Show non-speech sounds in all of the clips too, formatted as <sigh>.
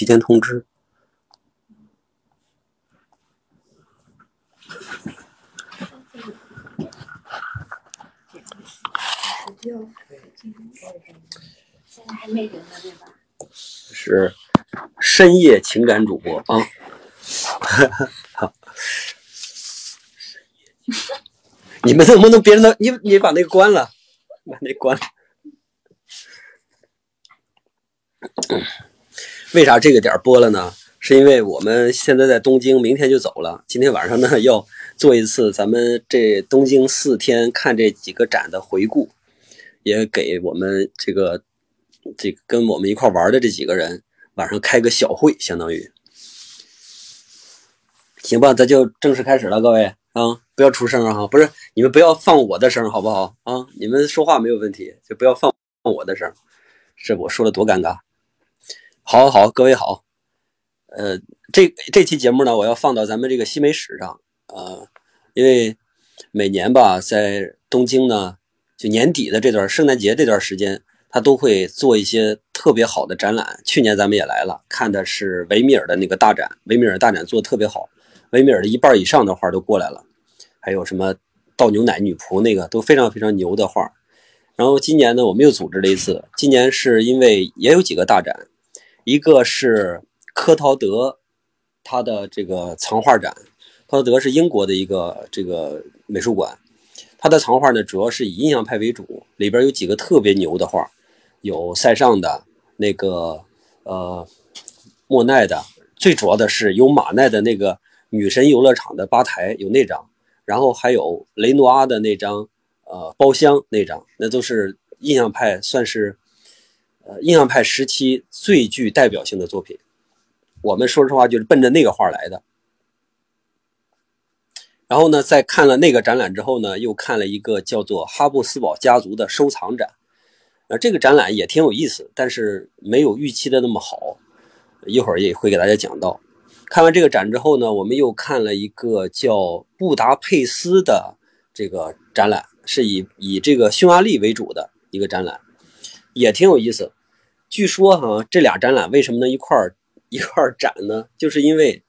提前通知。是深夜情感主播啊。<laughs> 好，你们能不能别人的你你把那个关了，把那关了。为啥这个点播了呢？是因为我们现在在东京，明天就走了。今天晚上呢，要做一次咱们这东京四天看这几个展的回顾，也给我们这个这个跟我们一块玩的这几个人晚上开个小会，相当于行吧？咱就正式开始了，各位啊，不要出声啊！不是你们不要放我的声，好不好啊？你们说话没有问题，就不要放放我的声，这我说的多尴尬。好好，各位好。呃，这这期节目呢，我要放到咱们这个西美史上，呃，因为每年吧，在东京呢，就年底的这段圣诞节这段时间，他都会做一些特别好的展览。去年咱们也来了，看的是维米尔的那个大展，维米尔大展做的特别好，维米尔的一半以上的画都过来了，还有什么倒牛奶女仆那个都非常非常牛的画。然后今年呢，我们又组织了一次，今年是因为也有几个大展，一个是。科陶德，他的这个藏画展，科陶德是英国的一个这个美术馆，他的藏画呢主要是以印象派为主，里边有几个特别牛的画，有塞尚的那个呃莫奈的，最主要的是有马奈的那个女神游乐场的吧台有那张，然后还有雷诺阿的那张呃包厢那张，那都是印象派算是呃印象派时期最具代表性的作品。我们说实话就是奔着那个画来的，然后呢，在看了那个展览之后呢，又看了一个叫做哈布斯堡家族的收藏展，呃，这个展览也挺有意思，但是没有预期的那么好，一会儿也会给大家讲到。看完这个展之后呢，我们又看了一个叫布达佩斯的这个展览，是以以这个匈牙利为主的一个展览，也挺有意思。据说哈，这俩展览为什么能一块儿？一块儿展呢，就是因为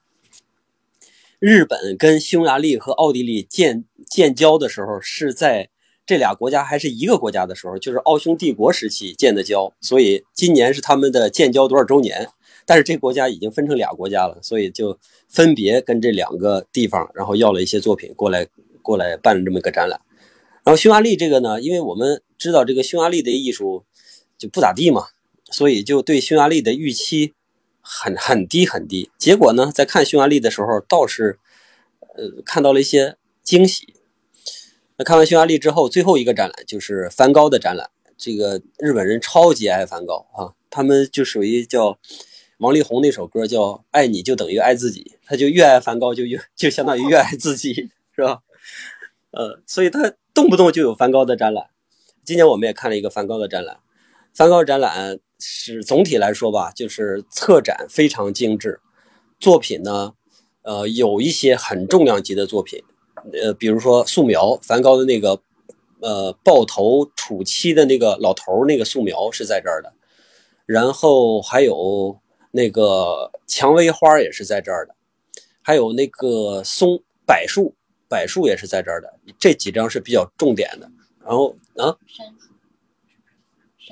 日本跟匈牙利和奥地利建建交的时候是在这俩国家还是一个国家的时候，就是奥匈帝国时期建的交，所以今年是他们的建交多少周年。但是这国家已经分成俩国家了，所以就分别跟这两个地方，然后要了一些作品过来过来办了这么一个展览。然后匈牙利这个呢，因为我们知道这个匈牙利的艺术就不咋地嘛，所以就对匈牙利的预期。很很低很低，结果呢，在看匈牙利的时候，倒是，呃，看到了一些惊喜。那看完匈牙利之后，最后一个展览就是梵高的展览。这个日本人超级爱梵高啊，他们就属于叫王力宏那首歌叫《爱你就等于爱自己》，他就越爱梵高就越就相当于越爱自己，是吧？呃，所以他动不动就有梵高的展览。今年我们也看了一个梵高的展览，梵高展览。是总体来说吧，就是策展非常精致，作品呢，呃，有一些很重量级的作品，呃，比如说素描，梵高的那个，呃，抱头楚妻的那个老头那个素描是在这儿的，然后还有那个蔷薇花也是在这儿的，还有那个松柏树，柏树也是在这儿的，这几张是比较重点的，然后啊。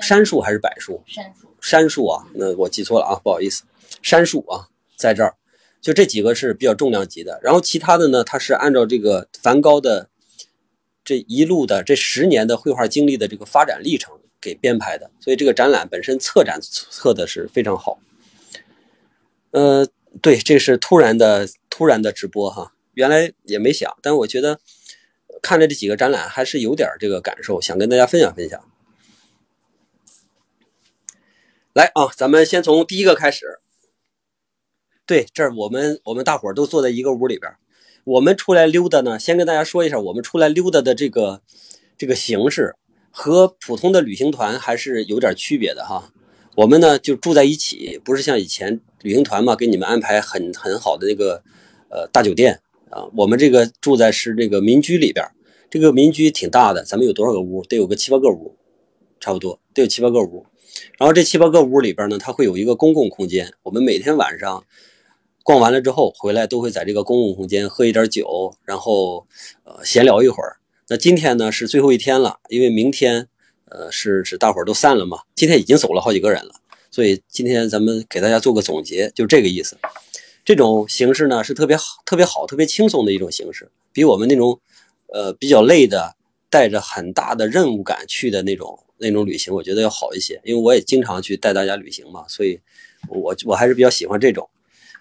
杉树还是柏树？杉树，杉树啊，那我记错了啊，不好意思。杉树啊，在这儿，就这几个是比较重量级的。然后其他的呢，它是按照这个梵高的这一路的这十年的绘画经历的这个发展历程给编排的，所以这个展览本身策展策的是非常好。呃，对，这是突然的突然的直播哈，原来也没想，但我觉得看着这几个展览还是有点这个感受，想跟大家分享分享。来啊，咱们先从第一个开始。对，这我们我们大伙儿都坐在一个屋里边，我们出来溜达呢。先跟大家说一下，我们出来溜达的这个这个形式和普通的旅行团还是有点区别的哈。我们呢就住在一起，不是像以前旅行团嘛，给你们安排很很好的那个呃大酒店啊。我们这个住在是这个民居里边，这个民居挺大的，咱们有多少个屋？得有个七八个屋，差不多得有七八个屋。然后这七八个屋里边呢，它会有一个公共空间，我们每天晚上逛完了之后回来，都会在这个公共空间喝一点酒，然后呃闲聊一会儿。那今天呢是最后一天了，因为明天呃是是大伙儿都散了嘛，今天已经走了好几个人了，所以今天咱们给大家做个总结，就这个意思。这种形式呢是特别好、特别好、特别轻松的一种形式，比我们那种呃比较累的、带着很大的任务感去的那种那种旅行，我觉得要好一些。因为我也经常去带大家旅行嘛，所以我我还是比较喜欢这种。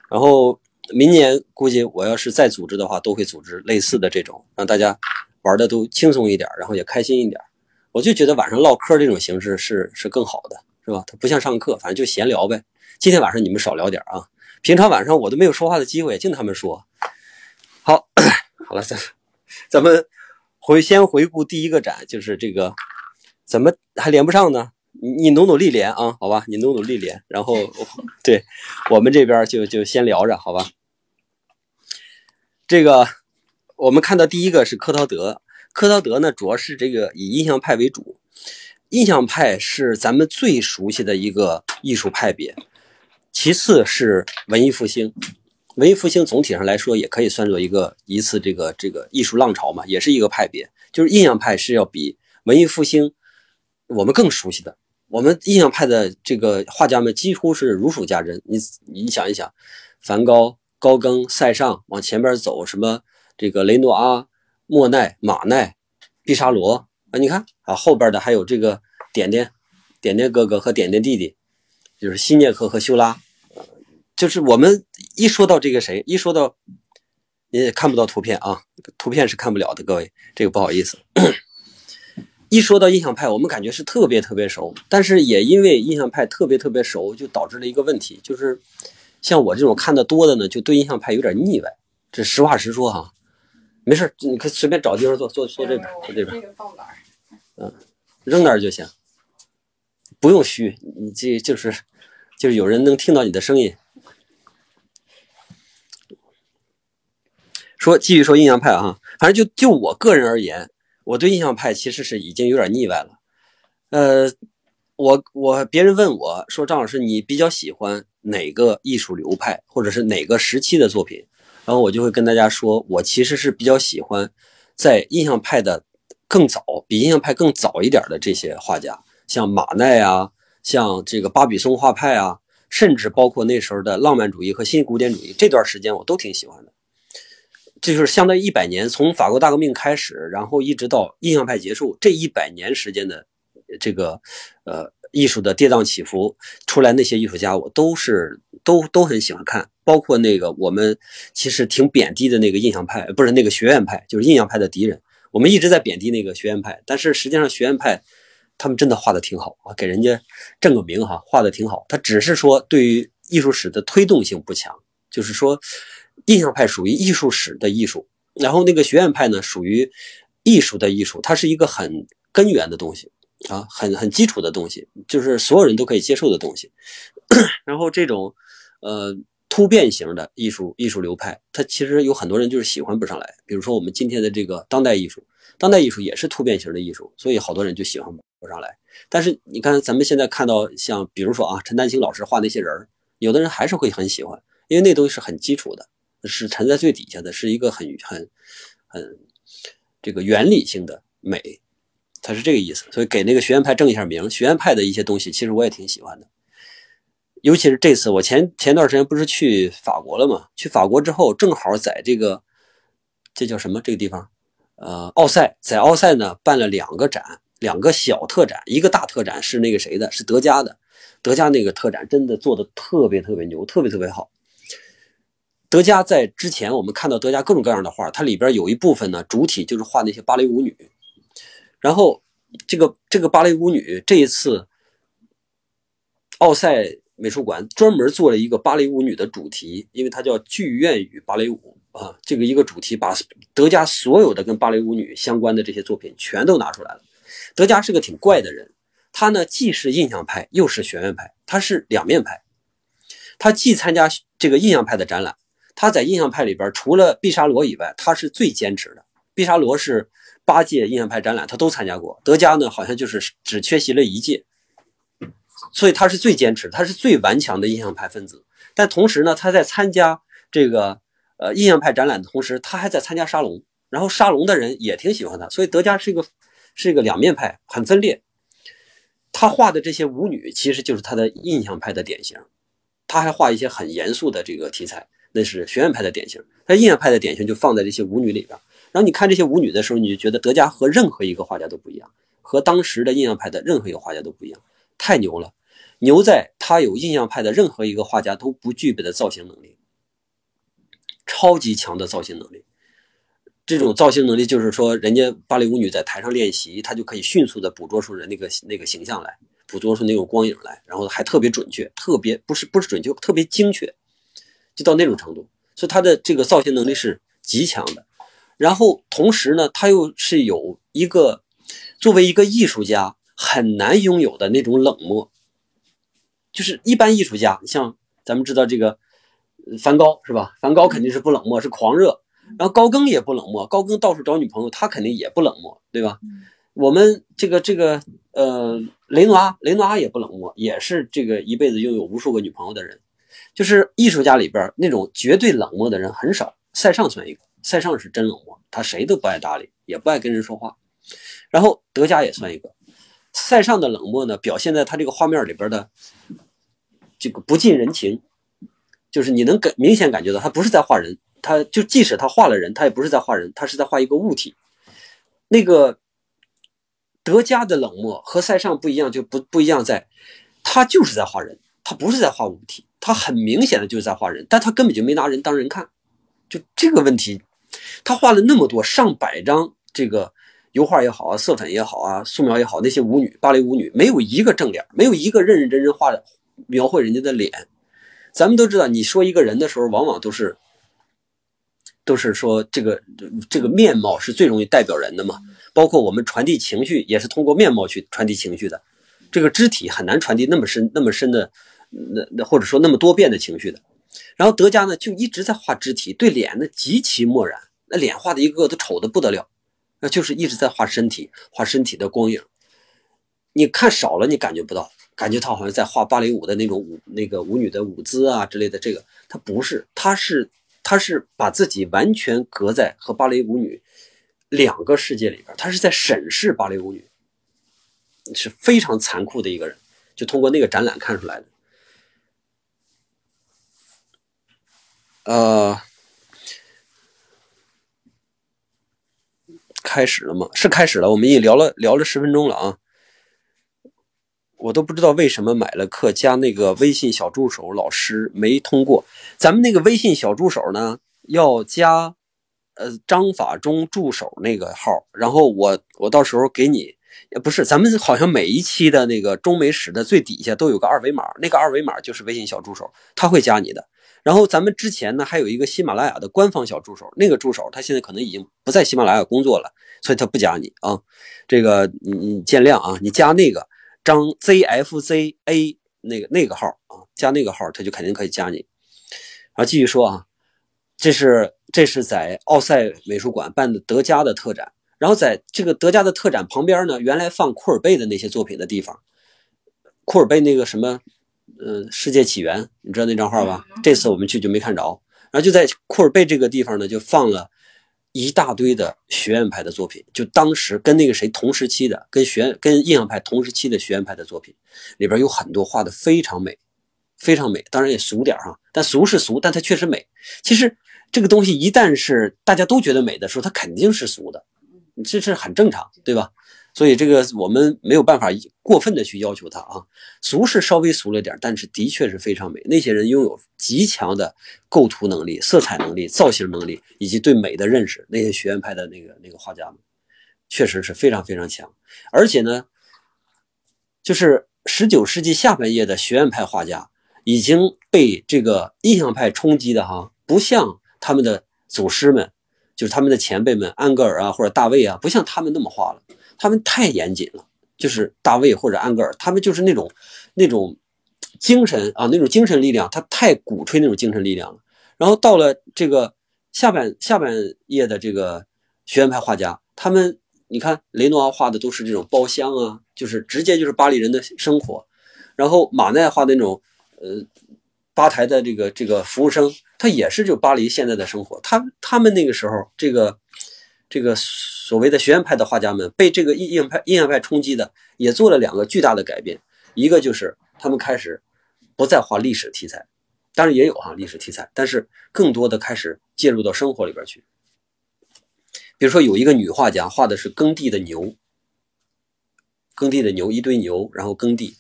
然后明年估计我要是再组织的话，都会组织类似的这种，让大家玩的都轻松一点，然后也开心一点。我就觉得晚上唠嗑这种形式是是更好的，是吧？它不像上课，反正就闲聊呗。今天晚上你们少聊点啊。平常晚上我都没有说话的机会，净他们说。好，<coughs> 好了，咱咱们回先回顾第一个展，就是这个，怎么还连不上呢？你努努力连啊，好吧，你努努力连。然后对我们这边就就先聊着，好吧。这个我们看到第一个是科陶德，科陶德呢主要是这个以印象派为主，印象派是咱们最熟悉的一个艺术派别。其次是文艺复兴，文艺复兴总体上来说也可以算作一个一次这个这个艺术浪潮嘛，也是一个派别。就是印象派是要比文艺复兴我们更熟悉的。我们印象派的这个画家们几乎是如数家珍。你你想一想，梵高、高更、塞尚往前边走，什么这个雷诺阿、莫奈、马奈、毕沙罗啊，你看啊后边的还有这个点点点点哥哥和点点弟弟。就是希涅克和修拉，就是我们一说到这个谁，一说到你也看不到图片啊，图片是看不了的，各位，这个不好意思。一说到印象派，我们感觉是特别特别熟，但是也因为印象派特别特别熟，就导致了一个问题，就是像我这种看的多的呢，就对印象派有点腻歪。这实话实说哈，没事，你可以随便找地方坐，坐坐这边，坐这边。嗯，扔那儿就行。不用虚，你这就是，就是有人能听到你的声音。说继续说印象派啊，反正就就我个人而言，我对印象派其实是已经有点腻歪了。呃，我我别人问我说张老师你比较喜欢哪个艺术流派或者是哪个时期的作品，然后我就会跟大家说，我其实是比较喜欢在印象派的更早，比印象派更早一点的这些画家。像马奈啊，像这个巴比松画派啊，甚至包括那时候的浪漫主义和新古典主义，这段时间我都挺喜欢的。这就是相当于一百年，从法国大革命开始，然后一直到印象派结束，这一百年时间的这个呃艺术的跌宕起伏，出来那些艺术家，我都是都都很喜欢看。包括那个我们其实挺贬低的那个印象派，不是那个学院派，就是印象派的敌人。我们一直在贬低那个学院派，但是实际上学院派。他们真的画的挺好啊，给人家正个名哈，画的挺好。他只是说对于艺术史的推动性不强，就是说，印象派属于艺术史的艺术，然后那个学院派呢属于艺术的艺术，它是一个很根源的东西啊，很很基础的东西，就是所有人都可以接受的东西。<clears throat> 然后这种呃突变型的艺术艺术流派，它其实有很多人就是喜欢不上来。比如说我们今天的这个当代艺术，当代艺术也是突变型的艺术，所以好多人就喜欢。不上来，但是你看，咱们现在看到像比如说啊，陈丹青老师画那些人有的人还是会很喜欢，因为那东西是很基础的，是沉在最底下的，是一个很很很这个原理性的美，它是这个意思。所以给那个学院派正一下名，学院派的一些东西，其实我也挺喜欢的。尤其是这次，我前前段时间不是去法国了吗？去法国之后，正好在这个这叫什么这个地方？呃，奥赛，在奥赛呢办了两个展。两个小特展，一个大特展是那个谁的，是德加的。德加那个特展真的做的特别特别牛，特别特别好。德加在之前我们看到德加各种各样的画，它里边有一部分呢，主体就是画那些芭蕾舞女。然后这个这个芭蕾舞女这一次，奥赛美术馆专门做了一个芭蕾舞女的主题，因为它叫剧院与芭蕾舞啊，这个一个主题把德加所有的跟芭蕾舞女相关的这些作品全都拿出来了。德加是个挺怪的人，他呢既是印象派又是学院派，他是两面派。他既参加这个印象派的展览，他在印象派里边除了毕沙罗以外，他是最坚持的。毕沙罗是八届印象派展览他都参加过，德加呢好像就是只缺席了一届。所以他是最坚持，他是最顽强的印象派分子。但同时呢，他在参加这个呃印象派展览的同时，他还在参加沙龙，然后沙龙的人也挺喜欢他，所以德加是一个是一个两面派，很分裂。他画的这些舞女其实就是他的印象派的典型，他还画一些很严肃的这个题材，那是学院派的典型。他印象派的典型就放在这些舞女里边。然后你看这些舞女的时候，你就觉得德加和任何一个画家都不一样，和当时的印象派的任何一个画家都不一样，太牛了！牛在他有印象派的任何一个画家都不具备的造型能力，超级强的造型能力。这种造型能力就是说，人家芭蕾舞女在台上练习，她就可以迅速的捕捉出人那个那个形象来，捕捉出那种光影来，然后还特别准确，特别不是不是准确，特别精确，就到那种程度。所以他的这个造型能力是极强的。然后同时呢，他又是有一个作为一个艺术家很难拥有的那种冷漠，就是一般艺术家，像咱们知道这个梵高是吧？梵高肯定是不冷漠，是狂热。然后高更也不冷漠，高更到处找女朋友，他肯定也不冷漠，对吧？我们这个这个呃雷诺阿，雷诺阿也不冷漠，也是这个一辈子拥有无数个女朋友的人。就是艺术家里边那种绝对冷漠的人很少，塞尚算一个。塞尚是真冷漠，他谁都不爱搭理，也不爱跟人说话。然后德加也算一个。塞尚的冷漠呢，表现在他这个画面里边的这个不近人情，就是你能感明显感觉到他不是在画人，他就即使他画了人，他也不是在画人，他是在画一个物体。那个德加的冷漠和塞尚不一样，就不不一样在，他就是在画人，他不是在画物体，他很明显的就是在画人，但他根本就没拿人当人看，就这个问题。他画了那么多上百张这个油画也好啊，色粉也好啊，素描也好，那些舞女、芭蕾舞女没有一个正脸，没有一个认认真真画的描绘人家的脸。咱们都知道，你说一个人的时候，往往都是都是说这个这个面貌是最容易代表人的嘛。包括我们传递情绪，也是通过面貌去传递情绪的。这个肢体很难传递那么深、那么深的那那或者说那么多变的情绪的。然后德加呢，就一直在画肢体，对脸呢极其漠然。那脸画的一个个都丑的不得了，那就是一直在画身体，画身体的光影。你看少了，你感觉不到，感觉他好像在画芭蕾舞的那种舞，那个舞女的舞姿啊之类的。这个他不是，他是他是把自己完全隔在和芭蕾舞女两个世界里边，他是在审视芭蕾舞女，是非常残酷的一个人。就通过那个展览看出来的。呃。开始了吗？是开始了。我们已经聊了聊了十分钟了啊！我都不知道为什么买了课加那个微信小助手老师没通过。咱们那个微信小助手呢，要加呃张法中助手那个号，然后我我到时候给你，不是，咱们好像每一期的那个中美史的最底下都有个二维码，那个二维码就是微信小助手，他会加你的。然后咱们之前呢还有一个喜马拉雅的官方小助手，那个助手他现在可能已经不在喜马拉雅工作了。所以他不加你啊，这个你你见谅啊，你加那个张 zfza 那个那个号啊，加那个号他就肯定可以加你。啊，继续说啊，这是这是在奥赛美术馆办的德加的特展，然后在这个德加的特展旁边呢，原来放库尔贝的那些作品的地方，库尔贝那个什么，呃，世界起源，你知道那张画吧？这次我们去就没看着，然后就在库尔贝这个地方呢，就放了。一大堆的学院派的作品，就当时跟那个谁同时期的，跟学跟印象派同时期的学院派的作品，里边有很多画的非常美，非常美，当然也俗点哈，但俗是俗，但它确实美。其实这个东西一旦是大家都觉得美的时候，它肯定是俗的，这是很正常，对吧？所以这个我们没有办法过分的去要求他啊，俗是稍微俗了点，但是的确是非常美。那些人拥有极强的构图能力、色彩能力、造型能力，以及对美的认识。那些学院派的那个那个画家们，确实是非常非常强。而且呢，就是十九世纪下半叶的学院派画家已经被这个印象派冲击的哈，不像他们的祖师们，就是他们的前辈们安格尔啊或者大卫啊，不像他们那么画了。他们太严谨了，就是大卫或者安格尔，他们就是那种那种精神啊，那种精神力量，他太鼓吹那种精神力量了。然后到了这个下半下半叶的这个学院派画家，他们你看雷诺阿画的都是这种包厢啊，就是直接就是巴黎人的生活。然后马奈画的那种呃吧台的这个这个服务生，他也是就巴黎现在的生活。他他们那个时候这个这个所谓的学院派的画家们被这个印象派印象派冲击的，也做了两个巨大的改变，一个就是他们开始不再画历史题材，当然也有哈历史题材，但是更多的开始介入到生活里边去。比如说有一个女画家画的是耕地的牛。耕地的牛，一堆牛，然后耕地，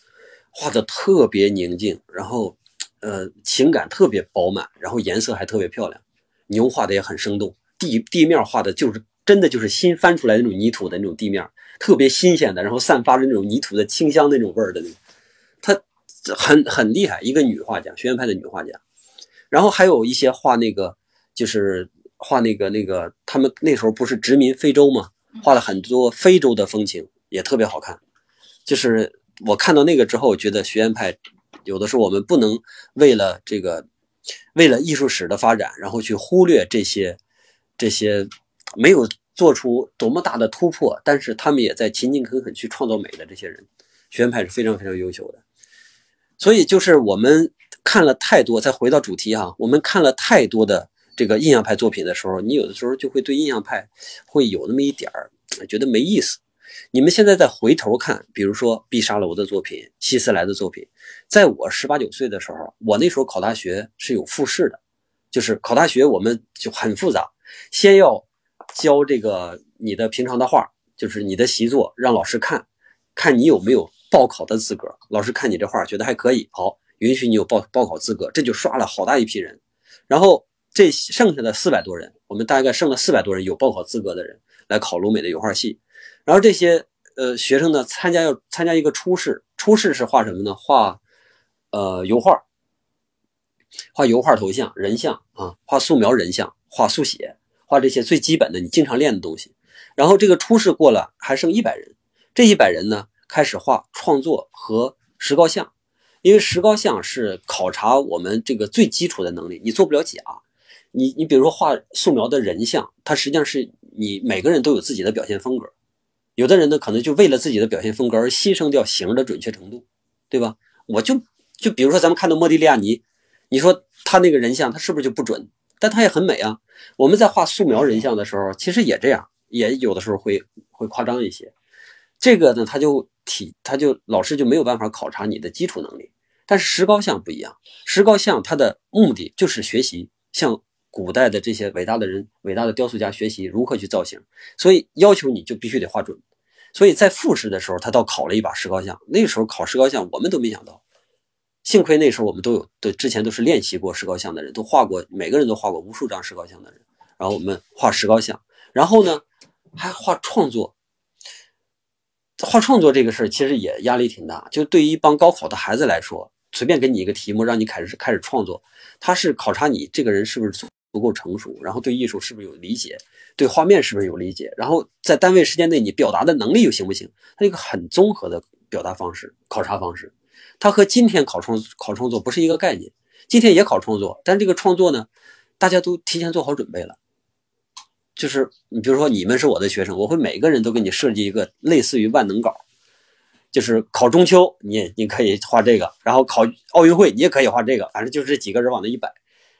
画的特别宁静，然后，呃，情感特别饱满，然后颜色还特别漂亮，牛画的也很生动，地地面画的就是真的就是新翻出来那种泥土的那种地面，特别新鲜的，然后散发着那种泥土的清香那种味儿的那种，她很很厉害，一个女画家，学院派的女画家，然后还有一些画那个就是画那个那个他们那时候不是殖民非洲嘛？画了很多非洲的风情，也特别好看。就是我看到那个之后，觉得学院派有的时候我们不能为了这个，为了艺术史的发展，然后去忽略这些这些没有做出多么大的突破，但是他们也在勤勤恳恳去创造美的这些人，学院派是非常非常优秀的。所以就是我们看了太多，再回到主题哈，我们看了太多的这个印象派作品的时候，你有的时候就会对印象派会有那么一点儿觉得没意思。你们现在再回头看，比如说毕沙罗的作品、希斯莱的作品，在我十八九岁的时候，我那时候考大学是有复试的，就是考大学我们就很复杂，先要交这个你的平常的画，就是你的习作，让老师看，看你有没有报考的资格。老师看你这画觉得还可以，好，允许你有报报考资格，这就刷了好大一批人。然后这剩下的四百多人，我们大概剩了四百多人有报考资格的人来考鲁美的油画系。然后这些呃学生呢，参加要参加一个初试，初试是画什么呢？画呃油画，画油画头像、人像啊，画素描人像，画速写，画这些最基本的你经常练的东西。然后这个初试过了，还剩一百人，这一百人呢开始画创作和石膏像，因为石膏像是考察我们这个最基础的能力，你做不了假。你你比如说画素描的人像，它实际上是你每个人都有自己的表现风格。有的人呢，可能就为了自己的表现风格而牺牲掉形的准确程度，对吧？我就就比如说咱们看到莫迪利亚尼，你说他那个人像，他是不是就不准？但它也很美啊。我们在画素描人像的时候，其实也这样，也有的时候会会夸张一些。这个呢，他就体他就老师就没有办法考察你的基础能力。但是石膏像不一样，石膏像它的目的就是学习，像。古代的这些伟大的人、伟大的雕塑家学习如何去造型，所以要求你就必须得画准。所以在复试的时候，他倒考了一把石膏像。那时候考石膏像，我们都没想到。幸亏那时候我们都有对之前都是练习过石膏像的人，都画过，每个人都画过无数张石膏像的人。然后我们画石膏像，然后呢还画创作。画创作这个事儿其实也压力挺大，就对于一帮高考的孩子来说，随便给你一个题目，让你开始开始创作，他是考察你这个人是不是。足够成熟，然后对艺术是不是有理解，对画面是不是有理解，然后在单位时间内你表达的能力又行不行？它一个很综合的表达方式、考察方式，它和今天考创考创作不是一个概念。今天也考创作，但这个创作呢，大家都提前做好准备了。就是你比如说你们是我的学生，我会每个人都给你设计一个类似于万能稿，就是考中秋你你可以画这个，然后考奥运会你也可以画这个，反正就是这几个人往那一摆。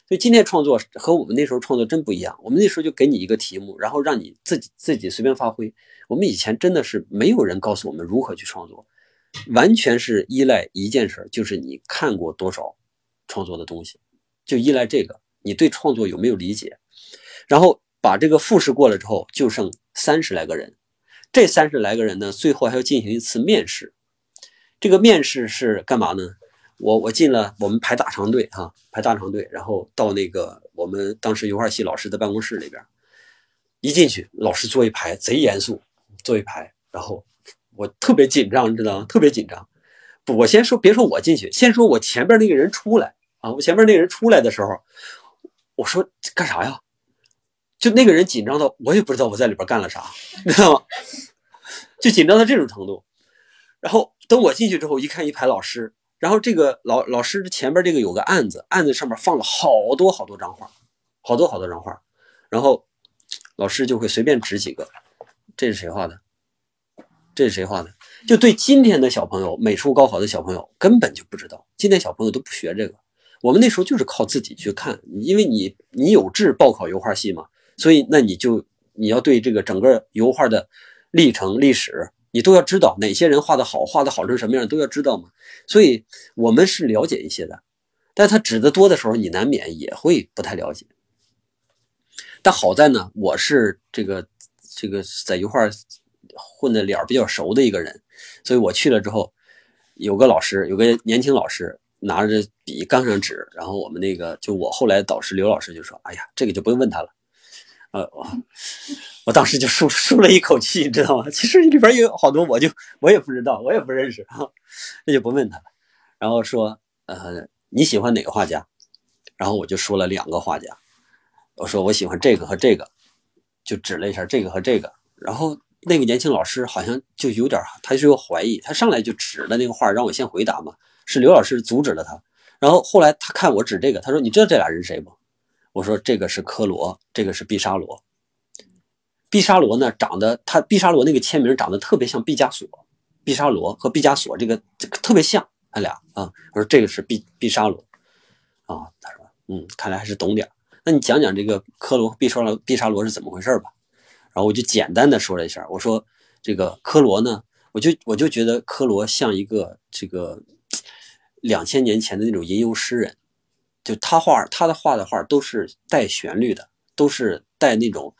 所以今天创作和我们那时候创作真不一样。我们那时候就给你一个题目，然后让你自己自己随便发挥。我们以前真的是没有人告诉我们如何去创作，完全是依赖一件事，就是你看过多少创作的东西，就依赖这个，你对创作有没有理解？然后把这个复试过了之后，就剩三十来个人。这三十来个人呢，最后还要进行一次面试。这个面试是干嘛呢？我我进了，我们排大长队哈，排大长队，然后到那个我们当时油画系老师的办公室里边，一进去，老师坐一排，贼严肃，坐一排，然后我特别紧张，你知道吗？特别紧张。不，我先说，别说我进去，先说我前边那个人出来啊。我前面那个人出来的时候，我说干啥呀？就那个人紧张到我也不知道我在里边干了啥，你知道吗？就紧张到这种程度。然后等我进去之后，一看一排老师。然后这个老老师前边这个有个案子，案子上面放了好多好多张画，好多好多张画。然后老师就会随便指几个，这是谁画的？这是谁画的？就对今天的小朋友，美术高考的小朋友根本就不知道，今天小朋友都不学这个。我们那时候就是靠自己去看，因为你你有志报考油画系嘛，所以那你就你要对这个整个油画的历程历史，你都要知道哪些人画的好，画的好成什么样都要知道嘛。所以我们是了解一些的，但他指的多的时候，你难免也会不太了解。但好在呢，我是这个这个在油画混的脸比较熟的一个人，所以我去了之后，有个老师，有个年轻老师。拿着笔，刚上纸，然后我们那个就我后来导师刘老师就说：“哎呀，这个就不用问他了。”呃，我 <laughs> 我当时就舒舒了一口气，你知道吗？其实里边有好多，我就我也不知道，我也不认识啊，那就不问他了。然后说：“呃，你喜欢哪个画家？”然后我就说了两个画家，我说我喜欢这个和这个，就指了一下这个和这个。然后那个年轻老师好像就有点，他就有怀疑，他上来就指了那个画，让我先回答嘛。是刘老师阻止了他，然后后来他看我指这个，他说：“你知道这俩人谁不？”我说：“这个是科罗，这个是毕沙罗。毕沙罗呢，长得他毕沙罗那个签名长得特别像毕加索，毕沙罗和毕加索这个这个特别像，他俩啊。我说这个是毕毕沙罗啊。他说：“嗯，看来还是懂点。那你讲讲这个科罗毕沙罗毕沙罗是怎么回事吧？”我就简单的说了一下，我说：“这个科罗呢，我就我就觉得科罗像一个这个。”两千年前的那种吟游诗人，就他画他的画的画都是带旋律的，都是带那种，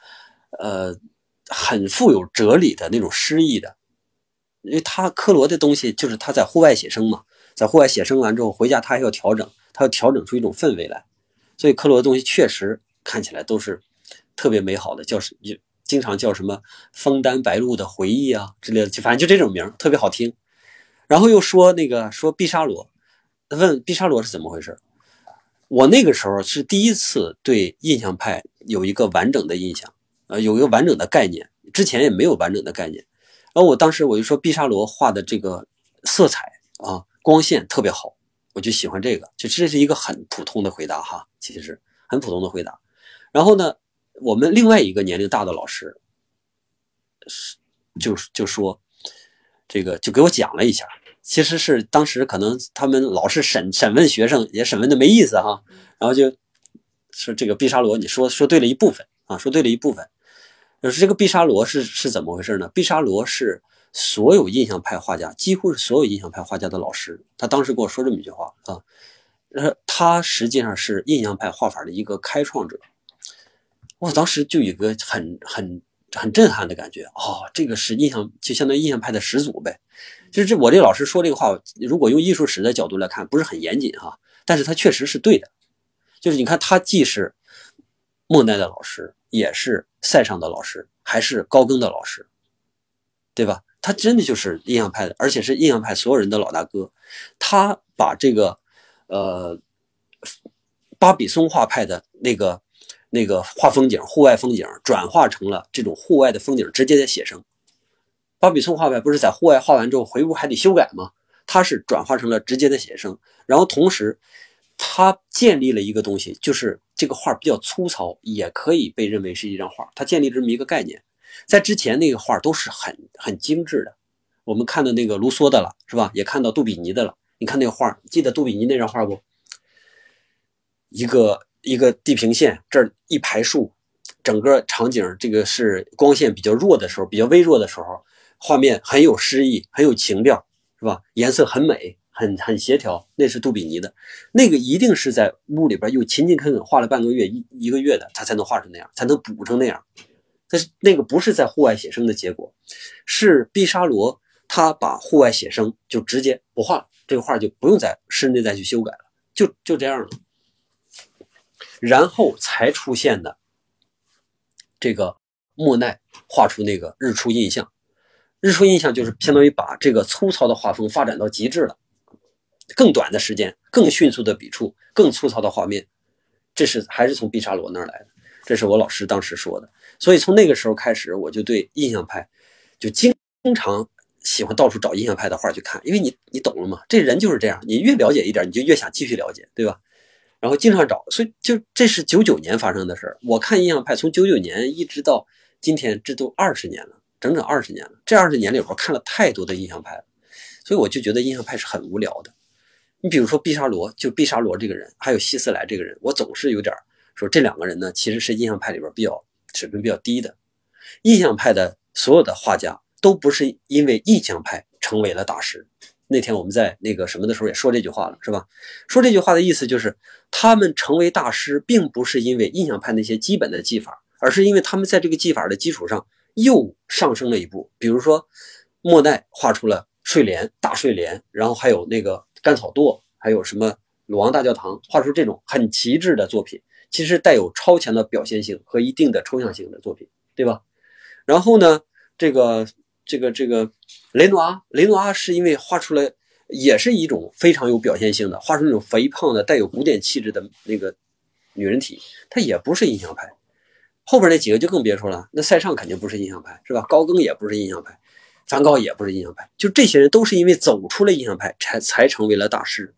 呃，很富有哲理的那种诗意的。因为他科罗的东西就是他在户外写生嘛，在户外写生完之后回家他还要调整，他要调整出一种氛围来。所以科罗的东西确实看起来都是特别美好的，叫是经常叫什么“枫丹白露的回忆”啊之类的，就反正就这种名特别好听。然后又说那个说毕沙罗。问毕沙罗是怎么回事？我那个时候是第一次对印象派有一个完整的印象，呃，有一个完整的概念，之前也没有完整的概念。然后我当时我就说毕沙罗画的这个色彩啊，光线特别好，我就喜欢这个。就这是一个很普通的回答哈，其实很普通的回答。然后呢，我们另外一个年龄大的老师是就就说这个就给我讲了一下。其实是当时可能他们老是审审问学生，也审问的没意思哈，然后就说这个毕沙罗，你说说对了一部分啊，说对了一部分。就是这个毕沙罗是是怎么回事呢？毕沙罗是所有印象派画家，几乎是所有印象派画家的老师。他当时跟我说这么一句话啊，呃，他实际上是印象派画法的一个开创者。我当时就有个很很很震撼的感觉哦，这个是印象，就相当于印象派的始祖呗。就是这，我这老师说这个话，如果用艺术史的角度来看，不是很严谨哈，但是他确实是对的。就是你看，他既是莫奈的老师，也是塞尚的老师，还是高更的老师，对吧？他真的就是印象派的，而且是印象派所有人的老大哥。他把这个，呃，巴比松画派的那个那个画风景、户外风景，转化成了这种户外的风景直接的写生。巴比松画派不是在户外画完之后回屋还得修改吗？他是转化成了直接的写生，然后同时他建立了一个东西，就是这个画比较粗糙，也可以被认为是一张画。他建立这么一个概念，在之前那个画都是很很精致的，我们看到那个卢梭的了，是吧？也看到杜比尼的了。你看那个画，记得杜比尼那张画不？一个一个地平线，这儿一排树，整个场景这个是光线比较弱的时候，比较微弱的时候。画面很有诗意，很有情调，是吧？颜色很美，很很协调。那是杜比尼的，那个一定是在屋里边又勤勤恳恳画了半个月、一一个月的，他才能画成那样，才能补成那样。但是那个不是在户外写生的结果，是毕沙罗他把户外写生就直接不画了，这个画就不用在室内再去修改了，就就这样了。然后才出现的这个莫奈画出那个日出印象。日出印象就是相当于把这个粗糙的画风发展到极致了，更短的时间，更迅速的笔触，更粗糙的画面，这是还是从毕沙罗那儿来的，这是我老师当时说的。所以从那个时候开始，我就对印象派就经常喜欢到处找印象派的画去看，因为你你懂了吗？这人就是这样，你越了解一点，你就越想继续了解，对吧？然后经常找，所以就这是九九年发生的事儿。我看印象派从九九年一直到今天，这都二十年了。整整二十年了。这二十年里边看了太多的印象派了，所以我就觉得印象派是很无聊的。你比如说毕沙罗，就毕沙罗这个人，还有希斯莱这个人，我总是有点说这两个人呢，其实是印象派里边比较水平比较低的。印象派的所有的画家都不是因为印象派成为了大师。那天我们在那个什么的时候也说这句话了，是吧？说这句话的意思就是，他们成为大师，并不是因为印象派那些基本的技法，而是因为他们在这个技法的基础上又上升了一步。比如说，莫奈画出了睡莲、大睡莲，然后还有那个甘草垛，还有什么鲁昂大教堂，画出这种很极致的作品，其实带有超强的表现性和一定的抽象性的作品，对吧？然后呢，这个。这个这个雷诺阿，雷诺阿是因为画出来也是一种非常有表现性的，画出那种肥胖的、带有古典气质的那个女人体，他也不是印象派。后边那几个就更别说了，那塞尚肯定不是印象派，是吧？高更也不是印象派，梵高也不是印象派。就这些人都是因为走出了印象派，才才成为了大师，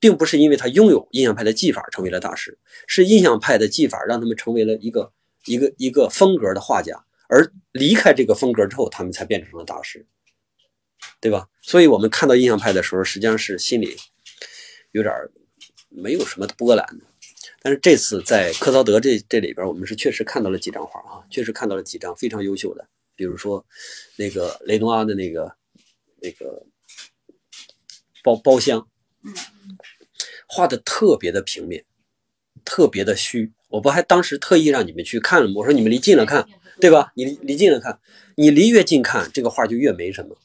并不是因为他拥有印象派的技法成为了大师，是印象派的技法让他们成为了一个一个一个风格的画家。而离开这个风格之后，他们才变成了大师，对吧？所以，我们看到印象派的时候，实际上是心里有点没有什么波澜的。但是这次在科陶德这这里边，我们是确实看到了几张画啊，确实看到了几张非常优秀的，比如说那个雷诺阿的那个那个包包厢，画的特别的平面，特别的虚。我不还当时特意让你们去看了吗？我说你们离近了看。对吧？你离近了看，你离越近看这个画就越没什么，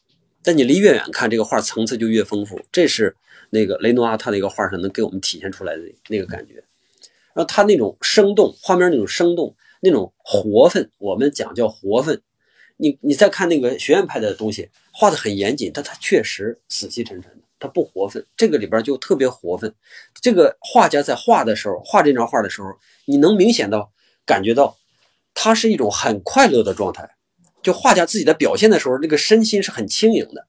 但你离越远看这个画层次就越丰富。这是那个雷诺阿他那个画上能给我们体现出来的那个感觉。然后他那种生动画面，那种生动，那种活分，我们讲叫活分。你你再看那个学院派的东西，画的很严谨，但他确实死气沉沉的，他不活分。这个里边就特别活分。这个画家在画的时候，画这张画的时候，你能明显到感觉到。它是一种很快乐的状态，就画家自己的表现的时候，那个身心是很轻盈的。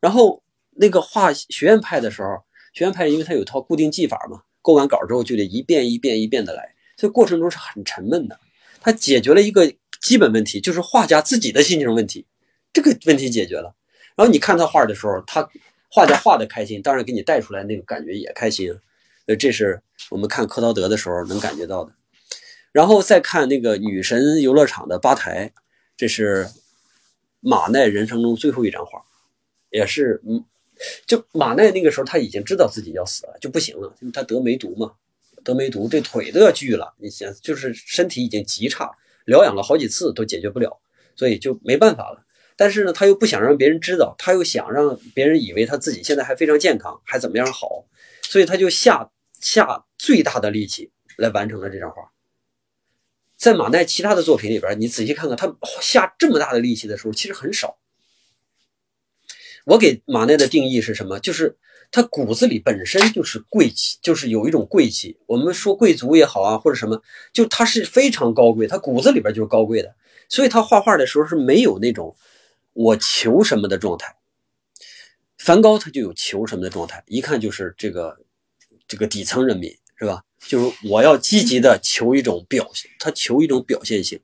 然后那个画学院派的时候，学院派因为它有套固定技法嘛，构完稿之后就得一遍一遍一遍的来，所以过程中是很沉闷的。它解决了一个基本问题，就是画家自己的心情问题，这个问题解决了。然后你看他画的时候，他画家画的开心，当然给你带出来那个感觉也开心。呃，这是我们看柯陶德的时候能感觉到的。然后再看那个女神游乐场的吧台，这是马奈人生中最后一张画，也是嗯，就马奈那个时候他已经知道自己要死了，就不行了，因为他得梅毒嘛，得梅毒这腿都要锯了，你想就是身体已经极差，疗养了好几次都解决不了，所以就没办法了。但是呢，他又不想让别人知道，他又想让别人以为他自己现在还非常健康，还怎么样好，所以他就下下最大的力气来完成了这张画。在马奈其他的作品里边，你仔细看看，他下这么大的力气的时候，其实很少。我给马奈的定义是什么？就是他骨子里本身就是贵气，就是有一种贵气。我们说贵族也好啊，或者什么，就他是非常高贵，他骨子里边就是高贵的。所以他画画的时候是没有那种我求什么的状态。梵高他就有求什么的状态，一看就是这个这个底层人民，是吧？就是我要积极的求一种表现，他求一种表现性，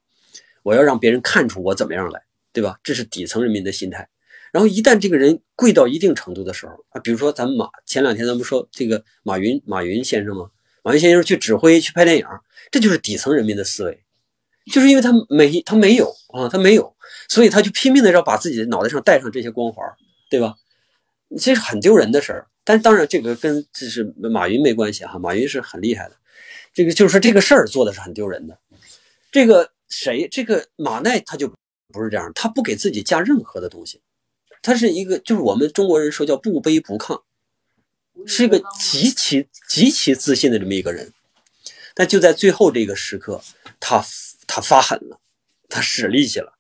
我要让别人看出我怎么样来，对吧？这是底层人民的心态。然后一旦这个人贵到一定程度的时候啊，比如说咱们马前两天咱们说这个马云马云先生吗？马云先生去指挥去拍电影，这就是底层人民的思维，就是因为他没他没有啊，他没有，所以他就拼命的要把自己的脑袋上戴上这些光环，对吧？这是很丢人的事儿。但当然，这个跟这是马云没关系哈，马云是很厉害的。这个就是说，这个事儿做的是很丢人的。这个谁？这个马奈他就不是这样，他不给自己加任何的东西，他是一个就是我们中国人说叫不卑不亢，是一个极其极其自信的这么一个人。但就在最后这个时刻，他他发狠了，他使力气了，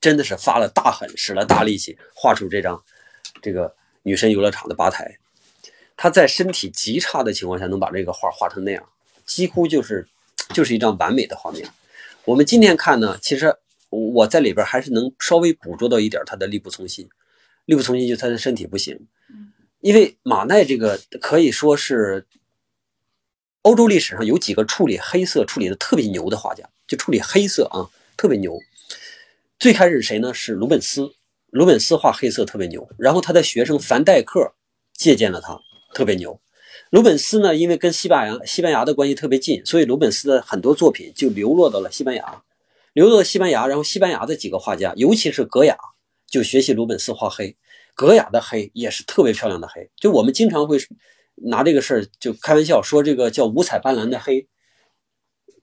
真的是发了大狠，使了大力气，画出这张这个。女神游乐场的吧台，他在身体极差的情况下能把这个画画成那样，几乎就是就是一张完美的画面。我们今天看呢，其实我在里边还是能稍微捕捉到一点他的力不从心。力不从心就他的身体不行，因为马奈这个可以说是欧洲历史上有几个处理黑色处理的特别牛的画家，就处理黑色啊特别牛。最开始谁呢？是鲁本斯。鲁本斯画黑色特别牛，然后他的学生凡戴克借鉴了他，特别牛。鲁本斯呢，因为跟西班牙西班牙的关系特别近，所以鲁本斯的很多作品就流落到了西班牙，流落到西班牙，然后西班牙的几个画家，尤其是格雅，就学习鲁本斯画黑。格雅的黑也是特别漂亮的黑，就我们经常会拿这个事儿就开玩笑说这个叫五彩斑斓的黑，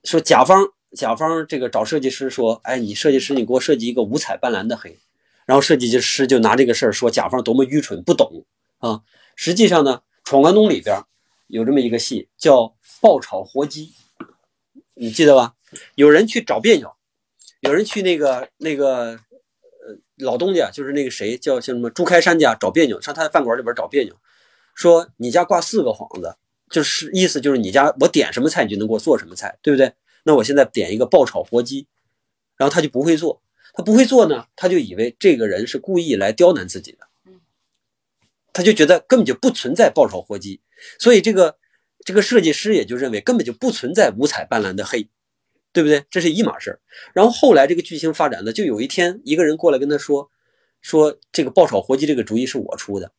说甲方甲方这个找设计师说，哎，你设计师你给我设计一个五彩斑斓的黑。然后设计师就拿这个事儿说甲方多么愚蠢不懂啊！实际上呢，《闯关东》里边有这么一个戏叫爆炒活鸡，你记得吧？有人去找别扭，有人去那个那个呃老东家，就是那个谁叫叫什么朱开山家找别扭，上他的饭馆里边找别扭，说你家挂四个幌子，就是意思就是你家我点什么菜你就能给我做什么菜，对不对？那我现在点一个爆炒活鸡，然后他就不会做。他不会做呢，他就以为这个人是故意来刁难自己的，他就觉得根本就不存在爆炒活鸡，所以这个这个设计师也就认为根本就不存在五彩斑斓的黑，对不对？这是一码事儿。然后后来这个剧情发展呢，就有一天一个人过来跟他说，说这个爆炒活鸡这个主意是我出的，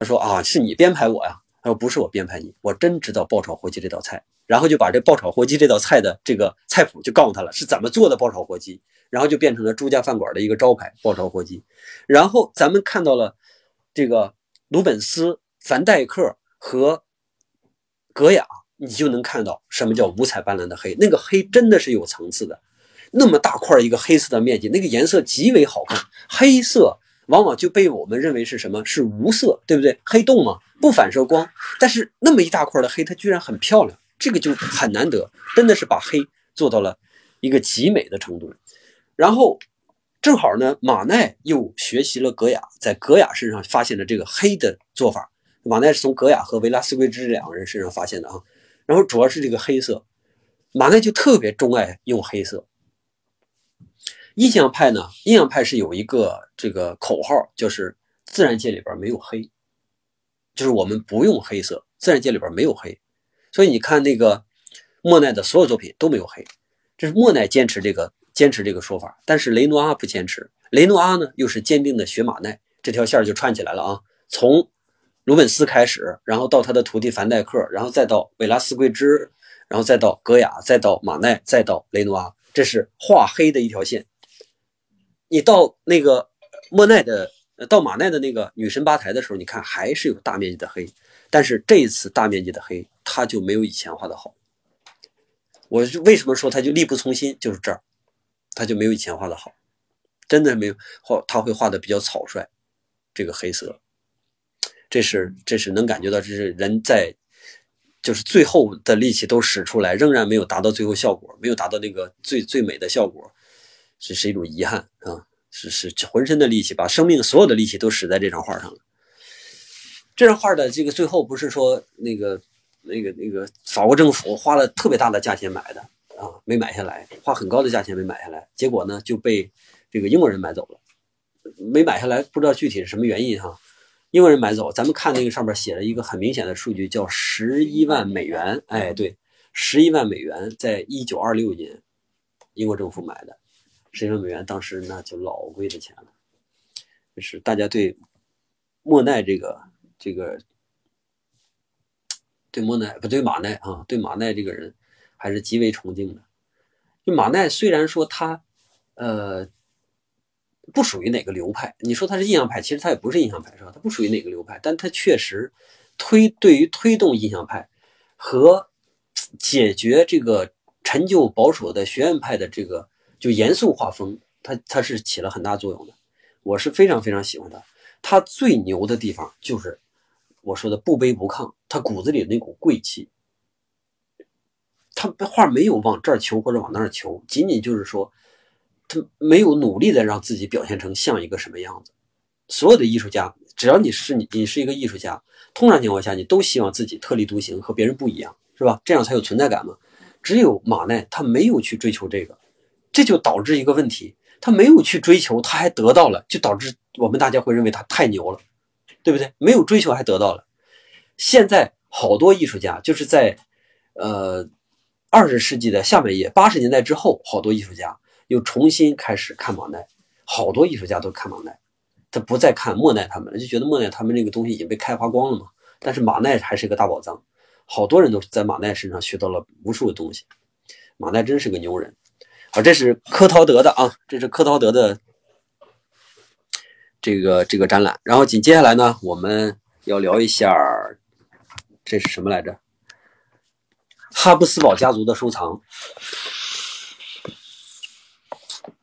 他说啊，是你编排我呀？他说不是我编排你，我真知道爆炒活鸡这道菜。然后就把这爆炒活鸡这道菜的这个菜谱就告诉他了，是怎么做的爆炒活鸡。然后就变成了朱家饭馆的一个招牌爆炒火鸡。然后咱们看到了这个鲁本斯、凡戴克和格雅，你就能看到什么叫五彩斑斓的黑。那个黑真的是有层次的，那么大块一个黑色的面积，那个颜色极为好看。黑色往往就被我们认为是什么？是无色，对不对？黑洞嘛，不反射光。但是那么一大块的黑，它居然很漂亮，这个就很难得，真的是把黑做到了一个极美的程度。然后，正好呢，马奈又学习了格雅，在格雅身上发现了这个黑的做法。马奈是从格雅和维拉斯奎兹两个人身上发现的啊。然后主要是这个黑色，马奈就特别钟爱用黑色。印象派呢，印象派是有一个这个口号，就是自然界里边没有黑，就是我们不用黑色，自然界里边没有黑。所以你看那个莫奈的所有作品都没有黑，这是莫奈坚持这个。坚持这个说法，但是雷诺阿不坚持。雷诺阿呢，又是坚定的学马奈，这条线就串起来了啊。从鲁本斯开始，然后到他的徒弟凡戴克，然后再到维拉斯贵兹，然后再到戈雅，再到马奈，再到雷诺阿，这是画黑的一条线。你到那个莫奈的，到马奈的那个女神吧台的时候，你看还是有大面积的黑，但是这一次大面积的黑，他就没有以前画的好。我为什么说他就力不从心？就是这儿。他就没有以前画的好，真的没有画，他会画的比较草率。这个黑色，这是这是能感觉到，这是人在就是最后的力气都使出来，仍然没有达到最后效果，没有达到那个最最美的效果，这是一种遗憾啊！是是浑身的力气，把生命所有的力气都使在这张画上了。这张画的这个最后不是说那个那个那个法国政府花了特别大的价钱买的。啊，没买下来，花很高的价钱没买下来，结果呢就被这个英国人买走了。没买下来，不知道具体是什么原因哈。英国人买走，咱们看那个上面写了一个很明显的数据，叫十一万美元。哎，对，十一万美元，在一九二六年，英国政府买的十一万美元，当时那就老贵的钱了。就是大家对莫奈这个这个对莫奈不对马奈啊，对马奈这个人。还是极为崇敬的。就马奈虽然说他，呃，不属于哪个流派，你说他是印象派，其实他也不是印象派，是吧？他不属于哪个流派，但他确实推对于推动印象派和解决这个陈旧保守的学院派的这个就严肃画风，他他是起了很大作用的。我是非常非常喜欢他。他最牛的地方就是我说的不卑不亢，他骨子里那股贵气。他画没有往这儿求或者往那儿求，仅仅就是说，他没有努力的让自己表现成像一个什么样子。所有的艺术家，只要你是你，你是一个艺术家，通常情况下你都希望自己特立独行，和别人不一样，是吧？这样才有存在感嘛。只有马奈，他没有去追求这个，这就导致一个问题：他没有去追求，他还得到了，就导致我们大家会认为他太牛了，对不对？没有追求还得到了。现在好多艺术家就是在，呃。二十世纪的下半叶，八十年代之后，好多艺术家又重新开始看马奈，好多艺术家都看马奈，他不再看莫奈他们了，就觉得莫奈他们那个东西已经被开发光了嘛。但是马奈还是个大宝藏，好多人都在马奈身上学到了无数的东西。马奈真是个牛人。啊，这是科陶德的啊，这是科陶德的这个这个展览。然后紧接下来呢，我们要聊一下，这是什么来着？哈布斯堡家族的收藏。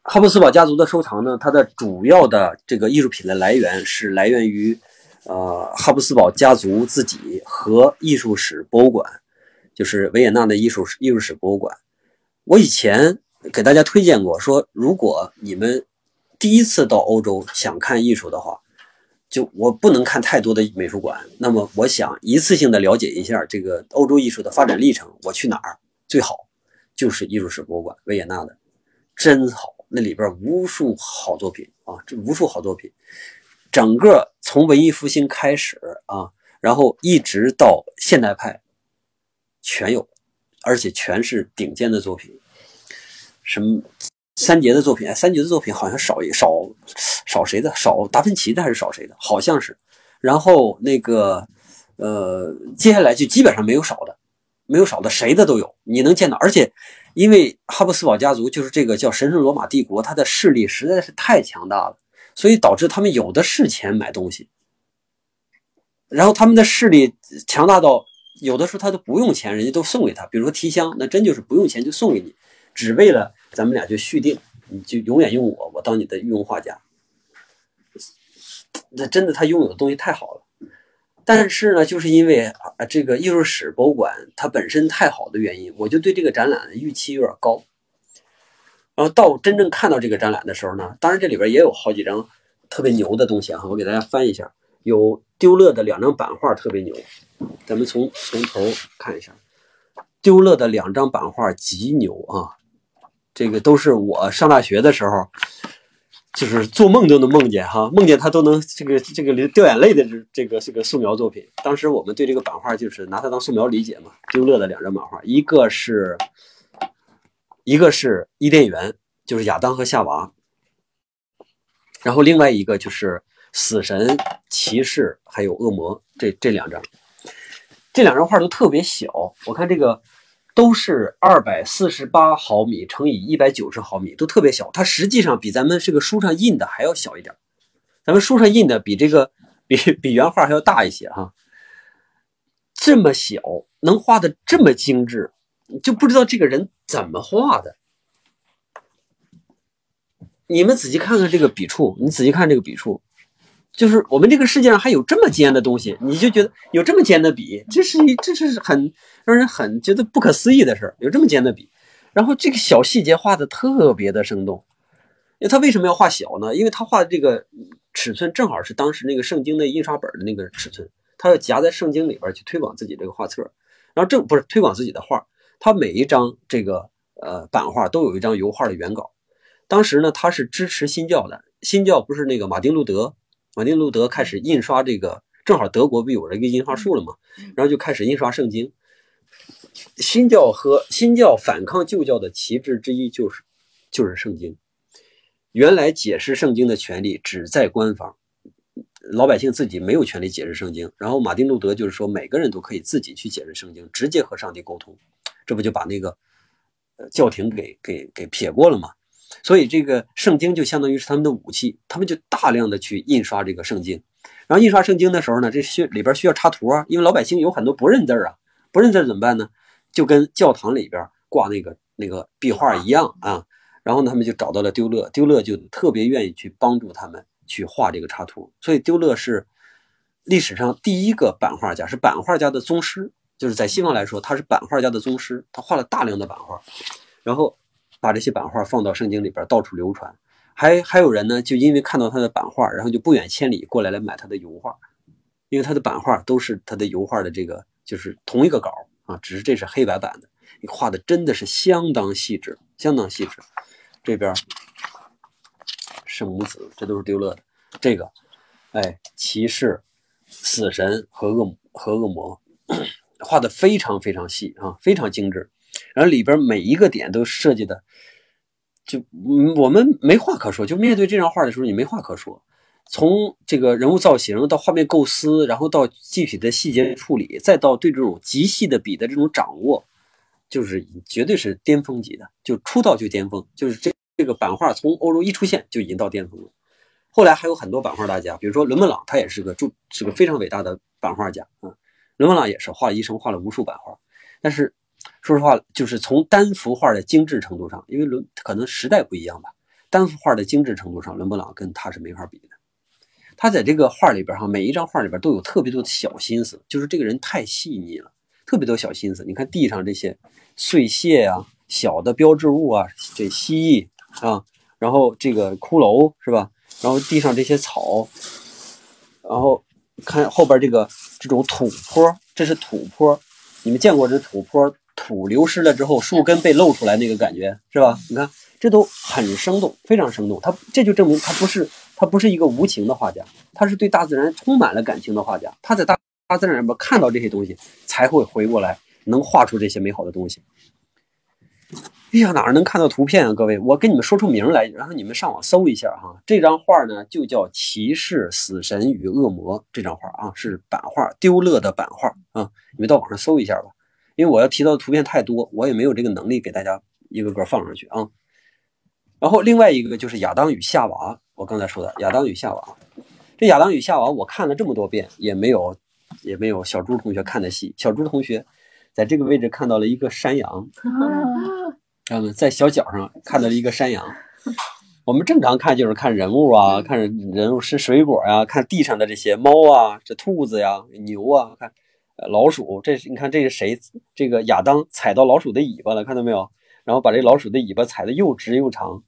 哈布斯堡家族的收藏呢，它的主要的这个艺术品的来源是来源于，呃，哈布斯堡家族自己和艺术史博物馆，就是维也纳的艺术艺术史博物馆。我以前给大家推荐过，说如果你们第一次到欧洲想看艺术的话，就我不能看太多的美术馆，那么我想一次性的了解一下这个欧洲艺术的发展历程，我去哪儿最好？就是艺术史博物馆，维也纳的，真好。那里边无数好作品啊，这无数好作品，整个从文艺复兴开始啊，然后一直到现代派，全有，而且全是顶尖的作品。什么三杰的作品？哎，三杰的作品好像少一少少谁的？少达芬奇的还是少谁的？好像是。然后那个呃，接下来就基本上没有少的，没有少的，谁的都有，你能见到，而且。因为哈布斯堡家族就是这个叫神圣罗马帝国，它的势力实在是太强大了，所以导致他们有的是钱买东西。然后他们的势力强大到有的时候他都不用钱，人家都送给他。比如说提香，那真就是不用钱就送给你，只为了咱们俩就续订，你就永远用我，我当你的御用画家。那真的他拥有的东西太好了。但是呢，就是因为啊，这个艺术史博物馆它本身太好的原因，我就对这个展览预期有点高。然后到真正看到这个展览的时候呢，当然这里边也有好几张特别牛的东西啊，我给大家翻一下，有丢勒的两张版画特别牛，咱们从从头看一下，丢勒的两张版画极牛啊，这个都是我上大学的时候。就是做梦都能梦见哈，梦见他都能这个这个流掉眼泪的这这个这个素描作品。当时我们对这个版画就是拿它当素描理解嘛。丢勒的两张版画，一个是一个是伊甸园，就是亚当和夏娃，然后另外一个就是死神、骑士还有恶魔这这两张，这两张画都特别小。我看这个。都是二百四十八毫米乘以一百九十毫米，都特别小。它实际上比咱们这个书上印的还要小一点。咱们书上印的比这个 <laughs> 比比原画还要大一些哈。这么小，能画的这么精致，就不知道这个人怎么画的。你们仔细看看这个笔触，你仔细看这个笔触。就是我们这个世界上还有这么尖的东西，你就觉得有这么尖的笔，这是一这是很让人很觉得不可思议的事儿。有这么尖的笔，然后这个小细节画的特别的生动。因为他为什么要画小呢？因为他画的这个尺寸正好是当时那个圣经的印刷本的那个尺寸，他要夹在圣经里边去推广自己这个画册，然后正不是推广自己的画。他每一张这个呃版画都有一张油画的原稿。当时呢，他是支持新教的，新教不是那个马丁路德。马丁路德开始印刷这个，正好德国不有了一个印刷术了嘛，然后就开始印刷圣经。新教和新教反抗旧教的旗帜之一就是就是圣经。原来解释圣经的权利只在官方，老百姓自己没有权利解释圣经。然后马丁路德就是说，每个人都可以自己去解释圣经，直接和上帝沟通，这不就把那个呃教廷给给给撇过了吗？所以这个圣经就相当于是他们的武器，他们就大量的去印刷这个圣经。然后印刷圣经的时候呢，这需里边需要插图啊，因为老百姓有很多不认字啊，不认字怎么办呢？就跟教堂里边挂那个那个壁画一样啊。然后呢他们就找到了丢勒，丢勒就特别愿意去帮助他们去画这个插图。所以丢勒是历史上第一个版画家，是版画家的宗师，就是在西方来说他是版画家的宗师，他画了大量的版画，然后。把这些版画放到圣经里边到处流传，还还有人呢，就因为看到他的版画，然后就不远千里过来来买他的油画，因为他的版画都是他的油画的这个就是同一个稿啊，只是这是黑白版的，画的真的是相当细致，相当细致。这边圣母子，这都是丢勒的，这个，哎，骑士、死神和恶和恶魔，<clears throat> 画的非常非常细啊，非常精致。然后里边每一个点都设计的就，我们没话可说。就面对这张画的时候，你没话可说。从这个人物造型到画面构思，然后到具体的细节处理，再到对这种极细的笔的这种掌握，就是绝对是巅峰级的。就出道就巅峰，就是这这个版画从欧洲一出现就已经到巅峰了。后来还有很多版画大家，比如说伦勃朗，他也是个就是个非常伟大的版画家啊。伦勃朗也是画了一生，画了无数版画。但是说实话，就是从单幅画的精致程度上，因为伦可能时代不一样吧，单幅画的精致程度上，伦勃朗跟他是没法比的。他在这个画里边哈，每一张画里边都有特别多的小心思，就是这个人太细腻了，特别多小心思。你看地上这些碎屑呀、小的标志物啊，这蜥蜴啊，然后这个骷髅是吧？然后地上这些草，然后看后边这个这种土坡，这是土坡，你们见过这土坡土流失了之后树根被露出来那个感觉是吧？你看这都很生动，非常生动。他这就证明他不是。他不是一个无情的画家，他是对大自然充满了感情的画家。他在大大自然里边看到这些东西，才会回过来能画出这些美好的东西。哎呀，哪能看到图片啊？各位，我跟你们说出名来，然后你们上网搜一下哈。这张画呢，就叫《骑士、死神与恶魔》这张画啊，是版画，丢勒的版画啊。你们到网上搜一下吧，因为我要提到的图片太多，我也没有这个能力给大家一个个放上去啊。然后另外一个就是亚当与夏娃。我刚才说的亚当与夏娃，这亚当与夏娃我看了这么多遍，也没有也没有小朱同学看的细。小朱同学在这个位置看到了一个山羊，<laughs> 知道吗？在小脚上看到了一个山羊。我们正常看就是看人物啊，看人物吃水果呀，看地上的这些猫啊，这兔子呀、牛啊，看老鼠。这是你看这是谁？这个亚当踩到老鼠的尾巴了，看到没有？然后把这老鼠的尾巴踩得又直又长。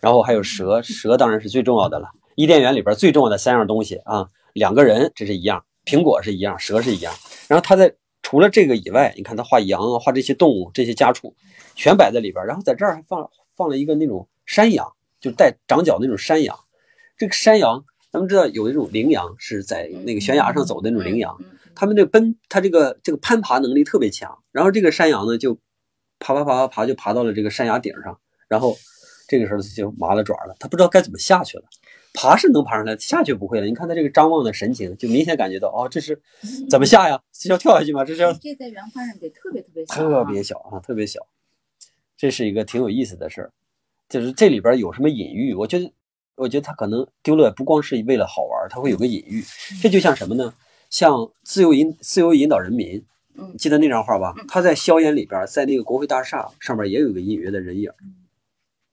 然后还有蛇，蛇当然是最重要的了。伊甸园里边最重要的三样东西啊，两个人这是一样，苹果是一样，蛇是一样。然后他在除了这个以外，你看他画羊啊，画这些动物，这些家畜全摆在里边。然后在这儿还放放了一个那种山羊，就带长角那种山羊。这个山羊，咱们知道有一种羚羊是在那个悬崖上走的那种羚羊，他们这奔，他这个这个攀爬能力特别强。然后这个山羊呢，就爬爬爬爬爬，就爬到了这个山崖顶上，然后。这个时候就麻了爪了，他不知道该怎么下去了。爬是能爬上来，下去不会了。你看他这个张望的神情，就明显感觉到，哦，这是怎么下呀？是要跳下去吗？这是要这在原画上得特别特别小，特别小啊，特别小。这是一个挺有意思的事儿，就是这里边有什么隐喻？我觉得，我觉得他可能丢了，不光是为了好玩，他会有个隐喻。这就像什么呢？像自由引自由引导人民，嗯，记得那张画吧？他在硝烟里边，在那个国会大厦上面也有个隐约的人影。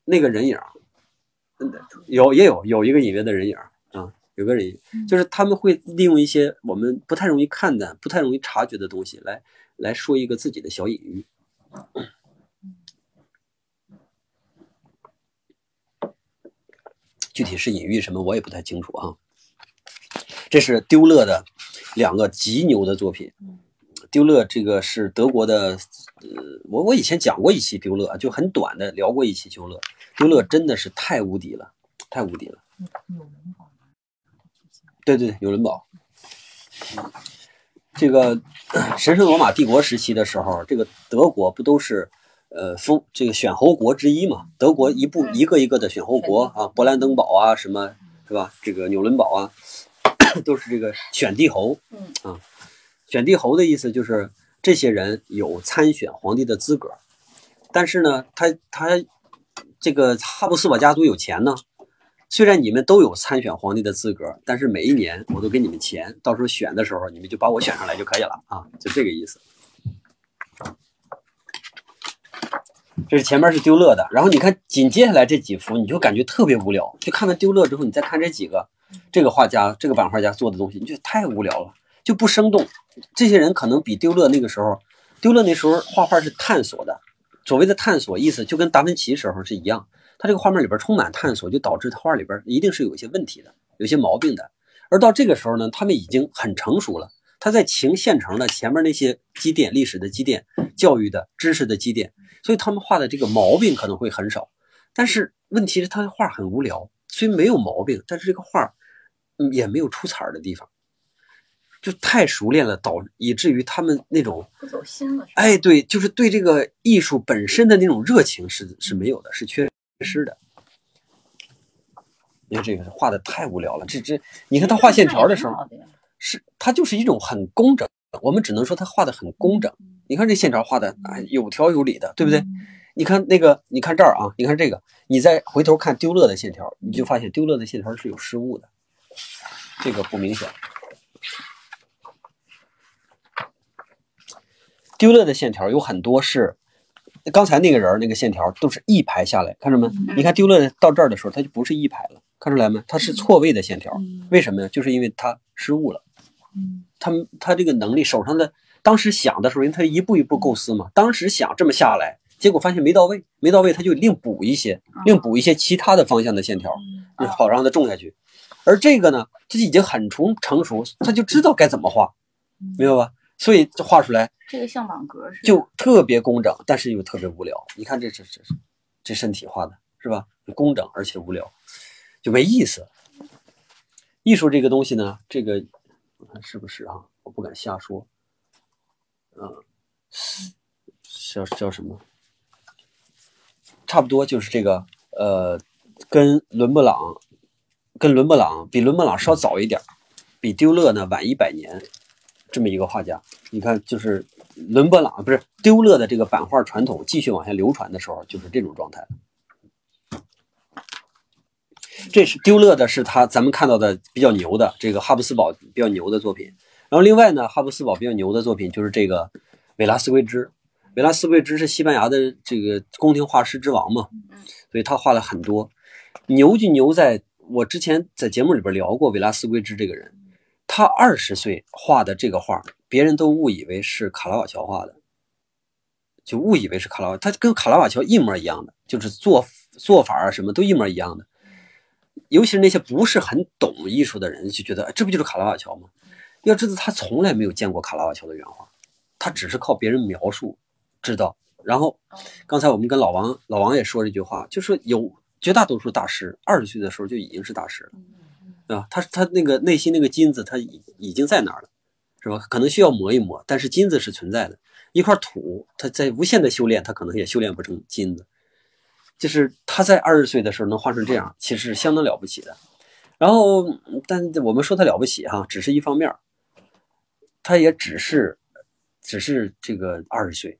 那个人影，有也有有一个隐约的人影啊，有个人，就是他们会利用一些我们不太容易看的、不太容易察觉的东西来来说一个自己的小隐喻。具体是隐喻什么，我也不太清楚啊。这是丢勒的两个极牛的作品。丢勒这个是德国的，呃，我我以前讲过一期丢勒，就很短的聊过一期丢勒。丢勒真的是太无敌了，太无敌了。对对，纽伦堡。这个 <clears throat> 神圣罗马帝国时期的时候，这个德国不都是呃封这个选侯国之一嘛？德国一部一个一个的选侯国啊，勃兰登堡啊，什么是吧？这个纽伦堡啊，都是这个选帝侯。嗯啊。选帝侯的意思就是这些人有参选皇帝的资格，但是呢，他他这个哈布斯堡家族有钱呢。虽然你们都有参选皇帝的资格，但是每一年我都给你们钱，到时候选的时候你们就把我选上来就可以了啊，就这个意思。这是前面是丢勒的，然后你看紧接下来这几幅，你就感觉特别无聊。就看完丢勒之后，你再看这几个这个画家、这个版画家做的东西，你觉得太无聊了，就不生动。这些人可能比丢勒那个时候，丢勒那时候画画是探索的，所谓的探索意思就跟达芬奇时候是一样，他这个画面里边充满探索，就导致他画里边一定是有一些问题的，有些毛病的。而到这个时候呢，他们已经很成熟了，他在情现成的前面那些积淀、历史的积淀、教育的知识的积淀，所以他们画的这个毛病可能会很少。但是问题是，他的画很无聊，虽没有毛病，但是这个画也没有出彩的地方。就太熟练了，导以至于他们那种不走心了。哎，对，就是对这个艺术本身的那种热情是是没有的，是缺失的。你看这个画的太无聊了，这这，你看他画线条的时候，是他就是一种很工整，我们只能说他画的很工整。你看这线条画的啊，有条有理的，对不对？你看那个，你看这儿啊，你看这个，你再回头看丢勒的线条，你就发现丢勒的线条是有失误的，这个不明显。丢勒的线条有很多是，刚才那个人那个线条都是一排下来，看着没？你看丢勒到这儿的时候，它就不是一排了，看出来没？它是错位的线条，为什么呀？就是因为他失误了。他他这个能力手上的，当时想的时候，因为他一步一步构思嘛，当时想这么下来。结果发现没到位，没到位，他就另补一些，另补一些其他的方向的线条，好让它种下去。而这个呢，他已经很成成熟，他就知道该怎么画，明白吧？所以就画出来，这个像网格似的，就特别工整，但是又特别无聊。你看这这这这身体画的是吧？工整而且无聊，就没意思。艺术这个东西呢，这个我看是不是啊？我不敢瞎说。嗯，叫叫什么？差不多就是这个，呃，跟伦勃朗，跟伦勃朗比伦勃朗稍早一点，比丢勒呢晚一百年，这么一个画家。你看，就是伦勃朗不是丢勒的这个版画传统继续往下流传的时候，就是这种状态。这是丢勒的，是他咱们看到的比较牛的这个哈布斯堡比较牛的作品。然后另外呢，哈布斯堡比较牛的作品就是这个维拉斯圭之。维拉斯贵兹是西班牙的这个宫廷画师之王嘛，所以他画了很多。牛就牛在我之前在节目里边聊过维拉斯贵兹这个人，他二十岁画的这个画，别人都误以为是卡拉瓦乔画的，就误以为是卡拉瓦，他跟卡拉瓦乔一模一样的，就是做做法啊什么都一模一样的。尤其是那些不是很懂艺术的人，就觉得这不就是卡拉瓦乔吗？要知道他从来没有见过卡拉瓦乔的原画，他只是靠别人描述。知道，然后刚才我们跟老王，老王也说这句话，就是有绝大多数大师二十岁的时候就已经是大师了，啊，他他那个内心那个金子，他已已经在那儿了，是吧？可能需要磨一磨，但是金子是存在的。一块土，他在无限的修炼，他可能也修炼不成金子。就是他在二十岁的时候能画成这样，其实是相当了不起的。然后，但我们说他了不起哈，只是一方面，他也只是，只是这个二十岁。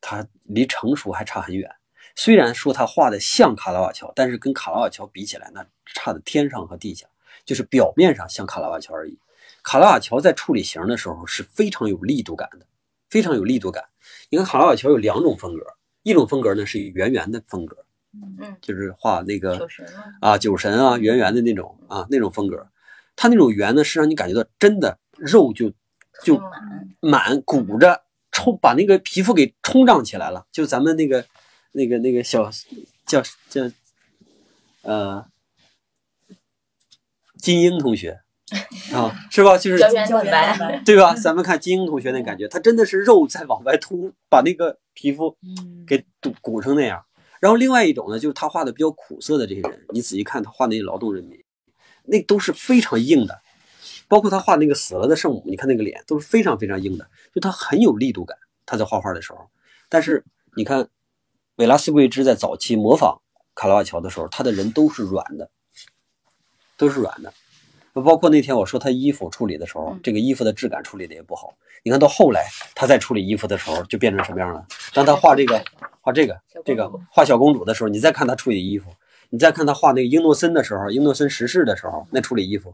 他离成熟还差很远，虽然说他画的像卡拉瓦乔，但是跟卡拉瓦乔比起来，那差的天上和地下，就是表面上像卡拉瓦乔而已。卡拉瓦乔在处理形的时候是非常有力度感的，非常有力度感。你看卡拉瓦乔有两种风格，一种风格呢是圆圆的风格，嗯，就是画那个啊酒神啊圆圆的那种啊那种风格，他那种圆呢是让你感觉到真的肉就就满鼓着。冲把那个皮肤给冲胀起来了，就咱们那个那个那个小叫叫呃金英同学 <laughs> 啊，是吧？就是对吧？咱们看金英同学那感觉，他真的是肉在往外凸，把那个皮肤给鼓鼓成那样。然后另外一种呢，就是他画的比较苦涩的这些人，你仔细看他画那些劳动人民，那都是非常硬的。包括他画那个死了的圣母，你看那个脸都是非常非常硬的，就他很有力度感。他在画画的时候，但是你看，维拉斯贵兹在早期模仿卡拉瓦乔的时候，他的人都是软的，都是软的。包括那天我说他衣服处理的时候，这个衣服的质感处理的也不好。你看到后来他在处理衣服的时候，就变成什么样了？当他画这个画这个这个画小公主的时候，你再看他处理衣服，你再看他画那个英诺森的时候，英诺森逝世的时候那处理衣服。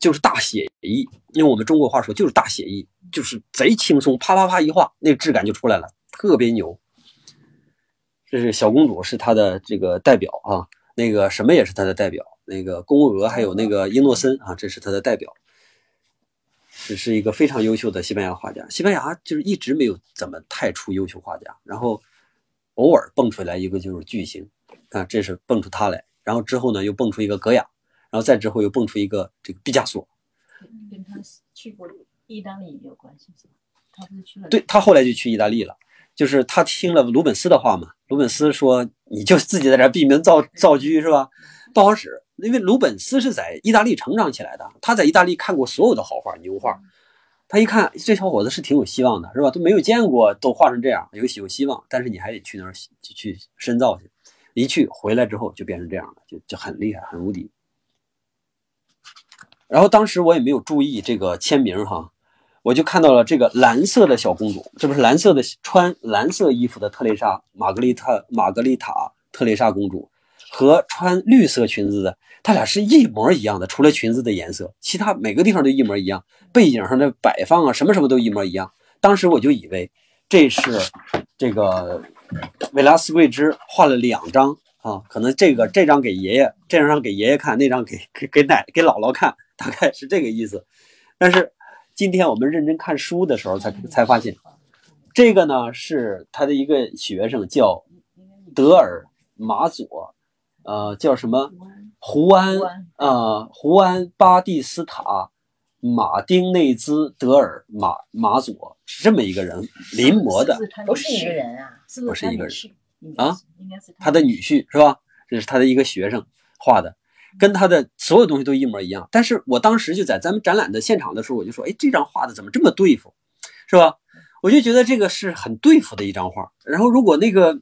就是大写意，用我们中国话说就是大写意，就是贼轻松，啪啪啪一画，那质感就出来了，特别牛。这是小公主是他的这个代表啊，那个什么也是他的代表，那个宫娥还有那个英诺森啊，这是他的代表。这是一个非常优秀的西班牙画家，西班牙就是一直没有怎么太出优秀画家，然后偶尔蹦出来一个就是巨星，啊这是蹦出他来，然后之后呢又蹦出一个格雅。然后再之后又蹦出一个这个毕加索，跟他去过意大利有关系他不是去了？对他后来就去意大利了，就是他听了鲁本斯的话嘛。鲁本斯说：“你就自己在这闭门造造车是吧？不好使。”因为鲁本斯是在意大利成长起来的，他在意大利看过所有的好画牛画，他一看这小伙子是挺有希望的，是吧？都没有见过都画成这样，有有希望，但是你还得去那儿去深造去。一去回来之后就变成这样了，就就很厉害，很无敌。然后当时我也没有注意这个签名哈，我就看到了这个蓝色的小公主，这不是蓝色的穿蓝色衣服的特蕾莎玛格丽特玛格丽塔特蕾莎公主和穿绿色裙子的，她俩是一模一样的，除了裙子的颜色，其他每个地方都一模一样，背景上的摆放啊什么什么都一模一样。当时我就以为这是这个维拉斯贵兹画了两张啊，可能这个这张给爷爷，这张给爷爷看，那张给给给奶给姥姥看。大概是这个意思，但是今天我们认真看书的时候才才发现，这个呢是他的一个学生叫德尔马佐，呃，叫什么？胡安啊？胡安巴蒂斯塔马丁内兹德尔马马佐是这么一个人临摹的，不是一个人啊，不是一个人。啊，他的女婿是吧？这是他的一个学生画的。跟他的所有东西都一模一样，但是我当时就在咱们展览的现场的时候，我就说，哎，这张画的怎么这么对付，是吧？我就觉得这个是很对付的一张画。然后如果那个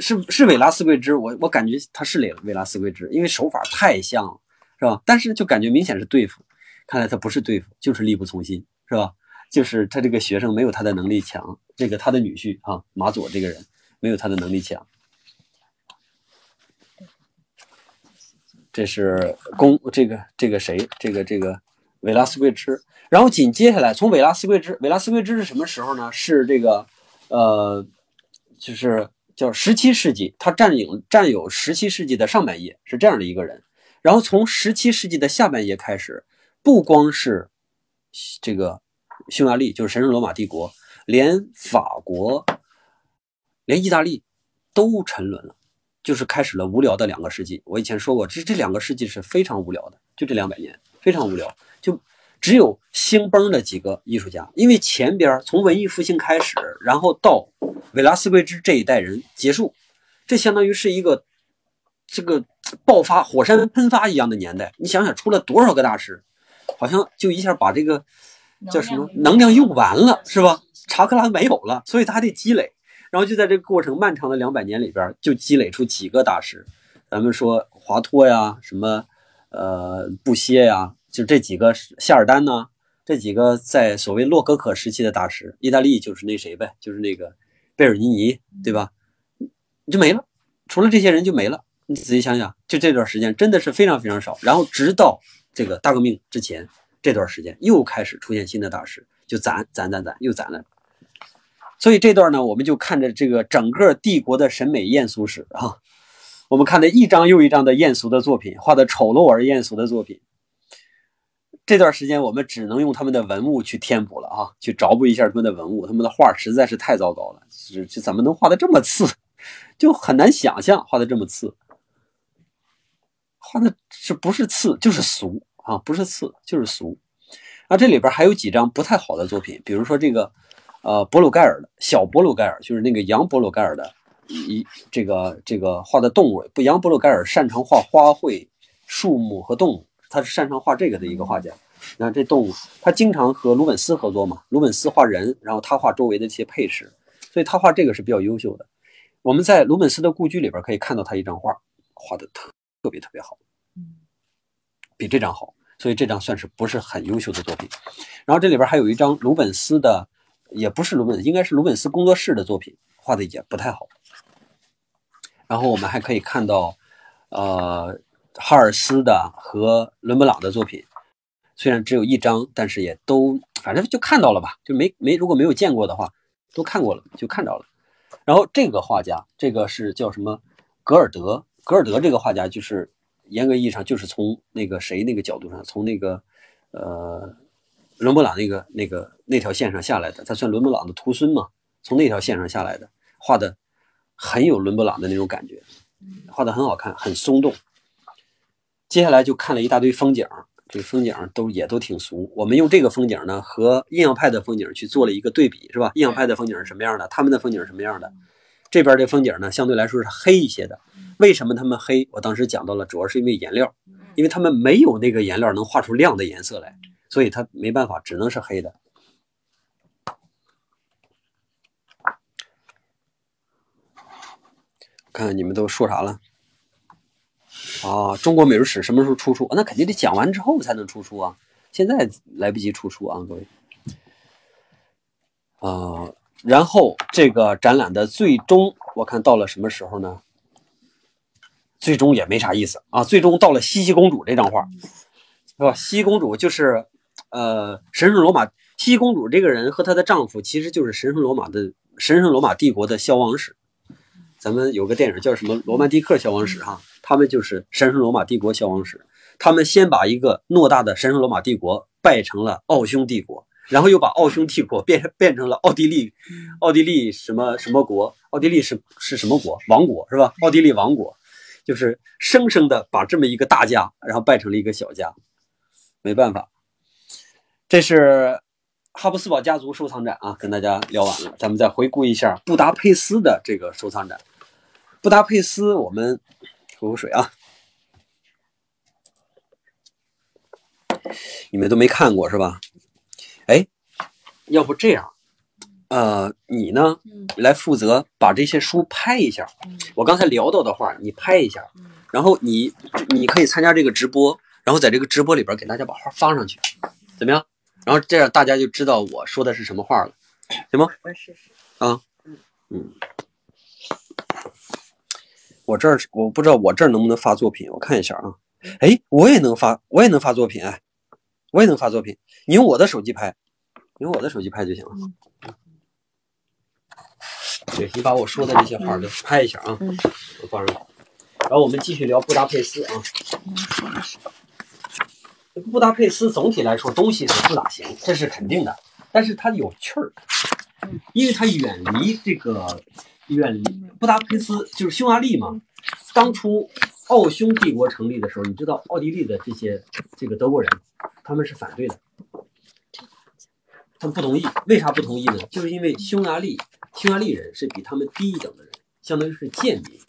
是是维拉斯贵兹，我我感觉他是维维拉斯贵兹，因为手法太像了，是吧？但是就感觉明显是对付，看来他不是对付，就是力不从心，是吧？就是他这个学生没有他的能力强，这个他的女婿啊马佐这个人没有他的能力强。这是公这个这个谁这个这个维拉斯贵兹，然后紧接下来从维拉斯贵兹，维拉斯贵兹是什么时候呢？是这个呃，就是叫十七世纪，他占领占有十七世纪的上半叶，是这样的一个人。然后从十七世纪的下半叶开始，不光是这个匈牙利，就是神圣罗马帝国，连法国、连意大利都沉沦了。就是开始了无聊的两个世纪。我以前说过，这这两个世纪是非常无聊的，就这两百年非常无聊，就只有兴崩的几个艺术家。因为前边从文艺复兴开始，然后到维拉斯贵兹这一代人结束，这相当于是一个这个爆发火山喷发一样的年代。你想想，出了多少个大师，好像就一下把这个叫什么能量用完了，是吧？查克拉没有了，所以他还得积累。然后就在这个过程漫长的两百年里边，就积累出几个大师。咱们说华托呀，什么呃布歇呀，就这几个夏尔丹呢，这几个在所谓洛可可时期的大师。意大利就是那谁呗，就是那个贝尔尼尼，对吧？就没了，除了这些人就没了。你仔细想想，就这段时间真的是非常非常少。然后直到这个大革命之前这段时间，又开始出现新的大师，就攒攒攒攒，又攒了。所以这段呢，我们就看着这个整个帝国的审美艳俗史啊，我们看的一张又一张的艳俗的作品，画的丑陋而艳俗的作品。这段时间我们只能用他们的文物去填补了啊，去找补一下他们的文物。他们的画实在是太糟糕了，这这怎么能画的这么次？就很难想象画的这么次，画的是不是次就是俗啊？不是次就是俗。啊，这里边还有几张不太好的作品，比如说这个。呃，博鲁盖尔的小博鲁盖尔就是那个杨博鲁盖尔的，一这个这个画的动物不？杨博鲁盖尔擅长画花卉、树木和动物，他是擅长画这个的一个画家。你看这动物，他经常和鲁本斯合作嘛，鲁本斯画人，然后他画周围的一些配饰，所以他画这个是比较优秀的。我们在鲁本斯的故居里边可以看到他一张画，画的特特别特别好，比这张好，所以这张算是不是很优秀的作品。然后这里边还有一张鲁本斯的。也不是鲁本，应该是鲁本斯工作室的作品，画的也不太好。然后我们还可以看到，呃，哈尔斯的和伦勃朗的作品，虽然只有一张，但是也都反正就看到了吧，就没没如果没有见过的话，都看过了，就看着了。然后这个画家，这个是叫什么？格尔德，格尔德这个画家就是严格意义上就是从那个谁那个角度上，从那个呃。伦勃朗那个那个那条线上下来的，他算伦勃朗的徒孙嘛？从那条线上下来的，画的很有伦勃朗的那种感觉，画的很好看，很松动。接下来就看了一大堆风景，这个风景都也都挺俗。我们用这个风景呢和印象派的风景去做了一个对比，是吧？印象派的风景是什么样的？他们的风景是什么样的？这边的风景呢相对来说是黑一些的。为什么他们黑？我当时讲到了，主要是因为颜料，因为他们没有那个颜料能画出亮的颜色来。所以它没办法，只能是黑的。看看你们都说啥了？啊，中国美术史什么时候出书？那肯定得讲完之后才能出书啊，现在来不及出书啊，各位。啊，然后这个展览的最终，我看到了什么时候呢？最终也没啥意思啊，最终到了茜茜公主这张画，是吧？茜茜公主就是呃，神圣罗马茜茜公主这个人和她的丈夫其实就是神圣罗马的神圣罗马帝国的消亡史。咱们有个电影叫什么《罗曼蒂克消亡史》哈，他们就是神圣罗马帝国消亡史。他们先把一个偌大的神圣罗马帝国败成了奥匈帝国，然后又把奥匈帝国变变成了奥地利，奥地利什么什么国？奥地利是是什么国？王国是吧？奥地利王国，就是生生的把这么一个大家，然后败成了一个小家。没办法，这是哈布斯堡家族收藏展啊，跟大家聊完了，咱们再回顾一下布达佩斯的这个收藏展。布达佩斯，我们喝口水啊。你们都没看过是吧？哎，要不这样，呃，你呢，来负责把这些书拍一下。我刚才聊到的话，你拍一下，然后你你可以参加这个直播，然后在这个直播里边给大家把画放上去，怎么样？然后这样大家就知道我说的是什么话了，行吗？我试试。啊，嗯。我这儿我不知道我这儿能不能发作品，我看一下啊。哎，我也能发，我也能发作品，哎，我也能发作品。你用我的手机拍，用我的手机拍就行了。对，你把我说的这些话都拍一下啊，我放上。然后我们继续聊布达佩斯啊。布达佩斯总体来说东西是不咋行，这是肯定的。但是它有趣儿，因为它远离这个。远离布达佩斯就是匈牙利嘛。当初奥匈帝国成立的时候，你知道奥地利的这些这个德国人，他们是反对的，他们不同意。为啥不同意呢？就是因为匈牙利匈牙利人是比他们低一等的人，相当于是贱民。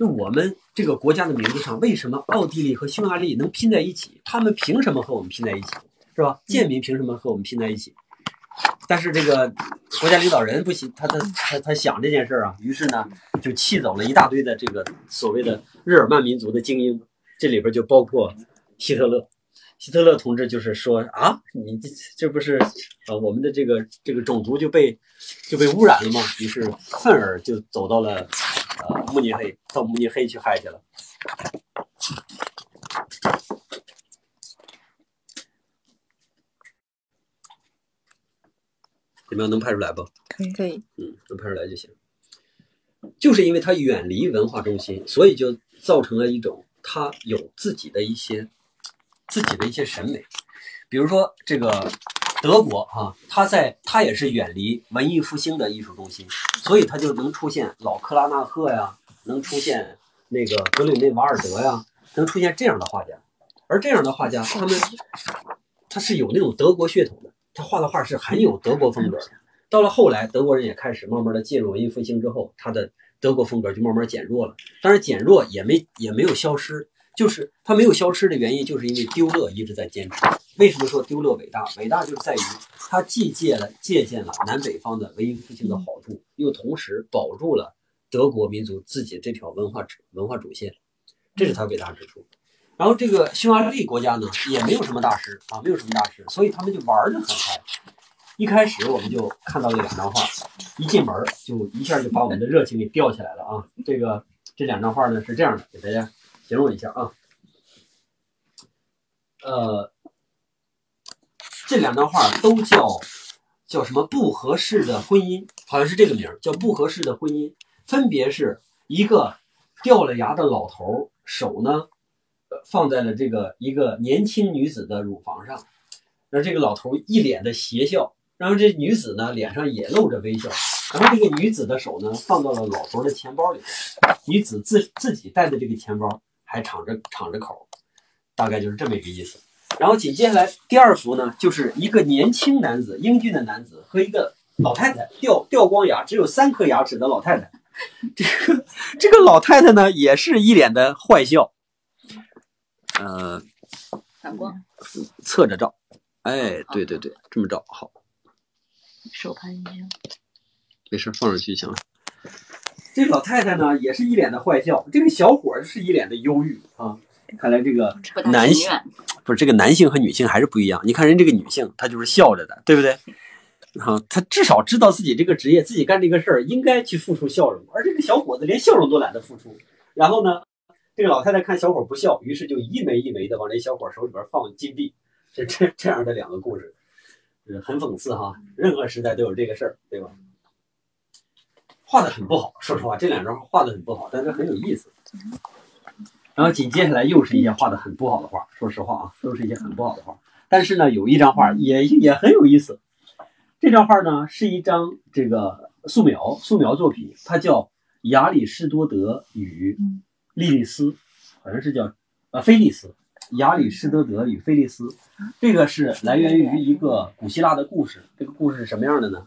就我们这个国家的名字上，为什么奥地利和匈牙利能拼在一起？他们凭什么和我们拼在一起？是吧？贱民凭什么和我们拼在一起？但是这个国家领导人不行，他他他他想这件事儿啊，于是呢就气走了一大堆的这个所谓的日耳曼民族的精英，这里边就包括希特勒。希特勒同志就是说啊，你这这不是呃我们的这个这个种族就被就被污染了吗？于是愤而就走到了呃慕尼黑，到慕尼黑去嗨去了。怎么样？能拍出来不？可以，可以。嗯，能拍出来就行。就是因为它远离文化中心，所以就造成了一种它有自己的一些自己的一些审美。比如说这个德国哈，它在它也是远离文艺复兴的艺术中心，所以它就能出现老克拉纳赫呀，能出现那个格里内瓦尔德呀，能出现这样的画家。而这样的画家，他们他是有那种德国血统的。他画的画是很有德国风格。到了后来，德国人也开始慢慢的进入文艺复兴之后，他的德国风格就慢慢减弱了。但是，减弱也没也没有消失，就是他没有消失的原因，就是因为丢勒一直在坚持。为什么说丢勒伟大？伟大就是在于他既借了借鉴了南北方的文艺复兴的好处，又同时保住了德国民族自己这条文化文化主线，这是他伟大之处。然后这个匈牙利国家呢，也没有什么大师啊，没有什么大师，所以他们就玩的很嗨。一开始我们就看到了两张画，一进门就一下就把我们的热情给吊起来了啊！这个这两张画呢是这样的，给大家形容一下啊。呃，这两张画都叫叫什么不合适的婚姻，好像是这个名儿，叫不合适的婚姻，分别是一个掉了牙的老头，手呢。放在了这个一个年轻女子的乳房上，让这个老头一脸的邪笑，然后这女子呢脸上也露着微笑，然后这个女子的手呢放到了老头的钱包里，女子自自己带的这个钱包还敞着敞着口，大概就是这么一个意思。然后紧接下来第二幅呢，就是一个年轻男子英俊的男子和一个老太太掉掉光牙只有三颗牙齿的老太太，这个这个老太太呢也是一脸的坏笑。呃，反光，侧着照，哎，对对对，这么照好。手拍一下，没事，放上去就行了。这老太太呢也是一脸的坏笑，这个小伙是一脸的忧郁啊。看来这个男性。不是这个男性和女性还是不一样。你看人这个女性，她就是笑着的，对不对？啊，她至少知道自己这个职业，自己干这个事儿应该去付出笑容，而这个小伙子连笑容都懒得付出。然后呢，这个老太太看小伙不笑，于是就一枚一枚的往这小伙手里边放金币，是这这样的两个故事，是很讽刺哈。任何时代都有这个事儿，对吧？画的很不好，说实话，这两张画的很不好，但是很有意思。然后紧接下来又是一些画的很不好的画，说实话啊，都是一些很不好的画。但是呢，有一张画也也很有意思。这张画呢是一张这个素描素描作品，它叫《亚里士多德与莉莉丝》，好像是叫呃菲利斯。亚里士多德与菲利斯，这个是来源于一个古希腊的故事。这个故事是什么样的呢？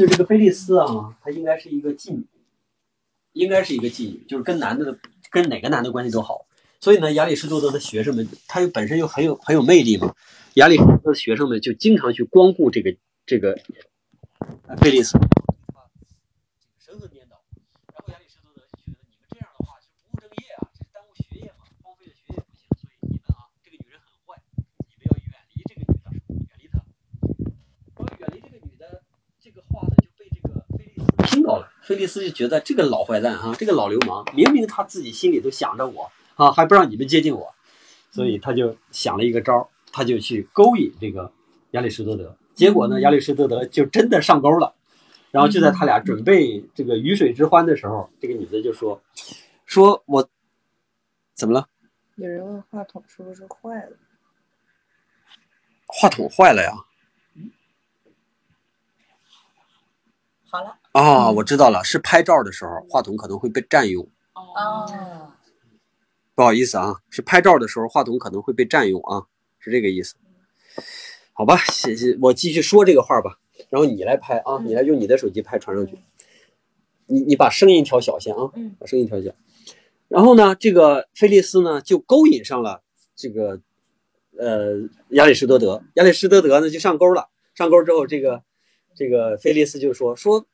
就这个菲利斯啊，他应该是一个妓女，应该是一个妓女，就是跟男的跟哪个男的关系都好。所以呢，亚里士多德的学生们，他又本身又很有很有魅力嘛。亚里士多德的学生们就经常去光顾这个这个菲利斯，神魂颠倒。然后亚里士多德就觉得你们这样的话是不务正业啊，这是耽误学业嘛，荒废了学业不行。所以你们啊，这个女人很坏，你们要远离这个女的，远离她。然后远离这个女的，这个话呢就被这个菲利斯听到了。菲利斯就觉得这个老坏蛋啊、这个老流氓，明明他自己心里都想着我啊，还不让你们接近我，所以他就想了一个招儿，他就去勾引这个亚里士多德。结果呢，亚里士多德就真的上钩了。然后就在他俩准备这个鱼水之欢的时候，这个女的就说：“说我怎么了？有人问话筒是不是坏了？话筒坏了呀？好了。啊，我知道了，是拍照的时候话筒可能会被占用。哦。不好意思啊，是拍照的时候话筒可能会被占用啊，是这个意思。好吧，谢谢，我继续说这个话吧，然后你来拍啊，你来用你的手机拍传上去。你你把声音调小些啊，嗯把声音调小。然后呢，这个菲利斯呢就勾引上了这个呃亚里士多德，亚里士多德呢就上钩了。上钩之后，这个这个菲利斯就说说，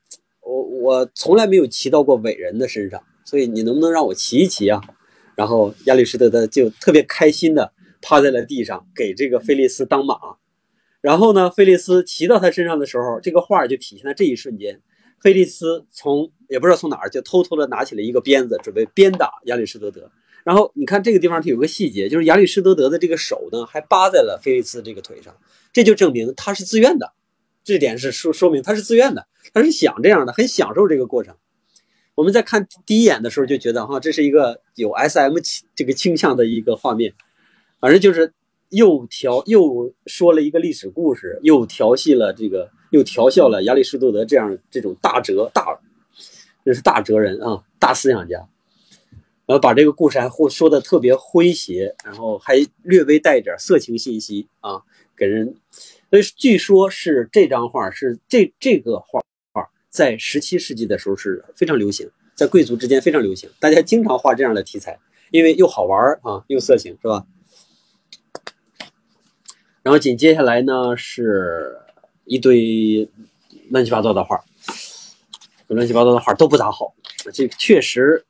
我我从来没有骑到过伟人的身上，所以你能不能让我骑一骑啊？然后亚里士多德就特别开心的趴在了地上，给这个菲利斯当马。然后呢，菲利斯骑到他身上的时候，这个画就体现在这一瞬间。菲利斯从也不知道从哪儿就偷偷的拿起了一个鞭子，准备鞭打亚里士多德。然后你看这个地方，它有个细节，就是亚里士多德的这个手呢，还扒在了菲利斯这个腿上，这就证明他是自愿的。这点是说说明他是自愿的，他是想这样的，很享受这个过程。我们在看第一眼的时候就觉得哈，这是一个有 S.M 倾这个倾向的一个画面，反正就是又调又说了一个历史故事，又调戏了这个，又调笑了亚里士多德这样这种大哲大，这是大哲人啊，大思想家，然后把这个故事还说的特别诙谐，然后还略微带一点色情信息啊，给人，所以据说是这张画是这这个画画在十七世纪的时候是非常流行，在贵族之间非常流行，大家经常画这样的题材，因为又好玩啊，又色情，是吧？然后紧接下来呢是一堆乱七八糟的画，乱七八糟的画都不咋好。这确实，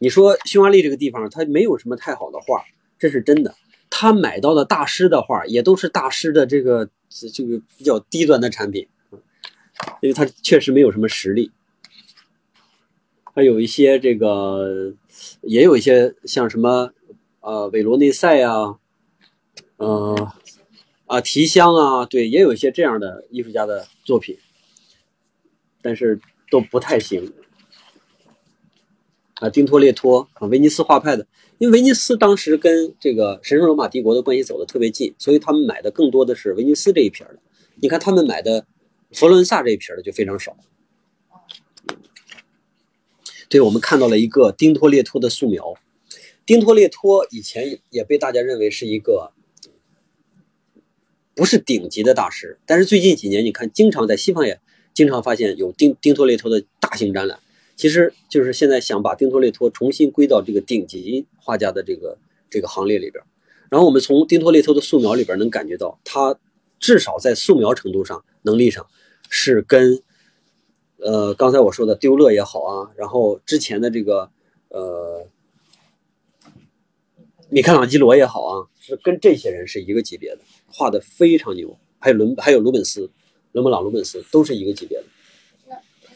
你说匈牙利这个地方它没有什么太好的画，这是真的。他买到的大师的画也都是大师的这个是这个比较低端的产品，因为他确实没有什么实力。还有一些这个，也有一些像什么呃韦罗内塞啊，呃啊提香啊，对，也有一些这样的艺术家的作品，但是都不太行。啊，丁托列托啊，威尼斯画派的，因为威尼斯当时跟这个神圣罗马帝国的关系走得特别近，所以他们买的更多的是威尼斯这一撇的。你看他们买的佛伦萨这一撇的就非常少。对，我们看到了一个丁托列托的素描。丁托列托以前也被大家认为是一个不是顶级的大师，但是最近几年你看，经常在西方也经常发现有丁丁托列托的大型展览。其实就是现在想把丁托列托重新归到这个顶级画家的这个这个行列里边。然后我们从丁托列托的素描里边能感觉到，他至少在素描程度上、能力上是跟呃，刚才我说的丢勒也好啊，然后之前的这个呃米开朗基罗也好啊，是跟这些人是一个级别的，画的非常牛。还有伦还有鲁本斯，伦勃朗、鲁本斯都是一个级别的。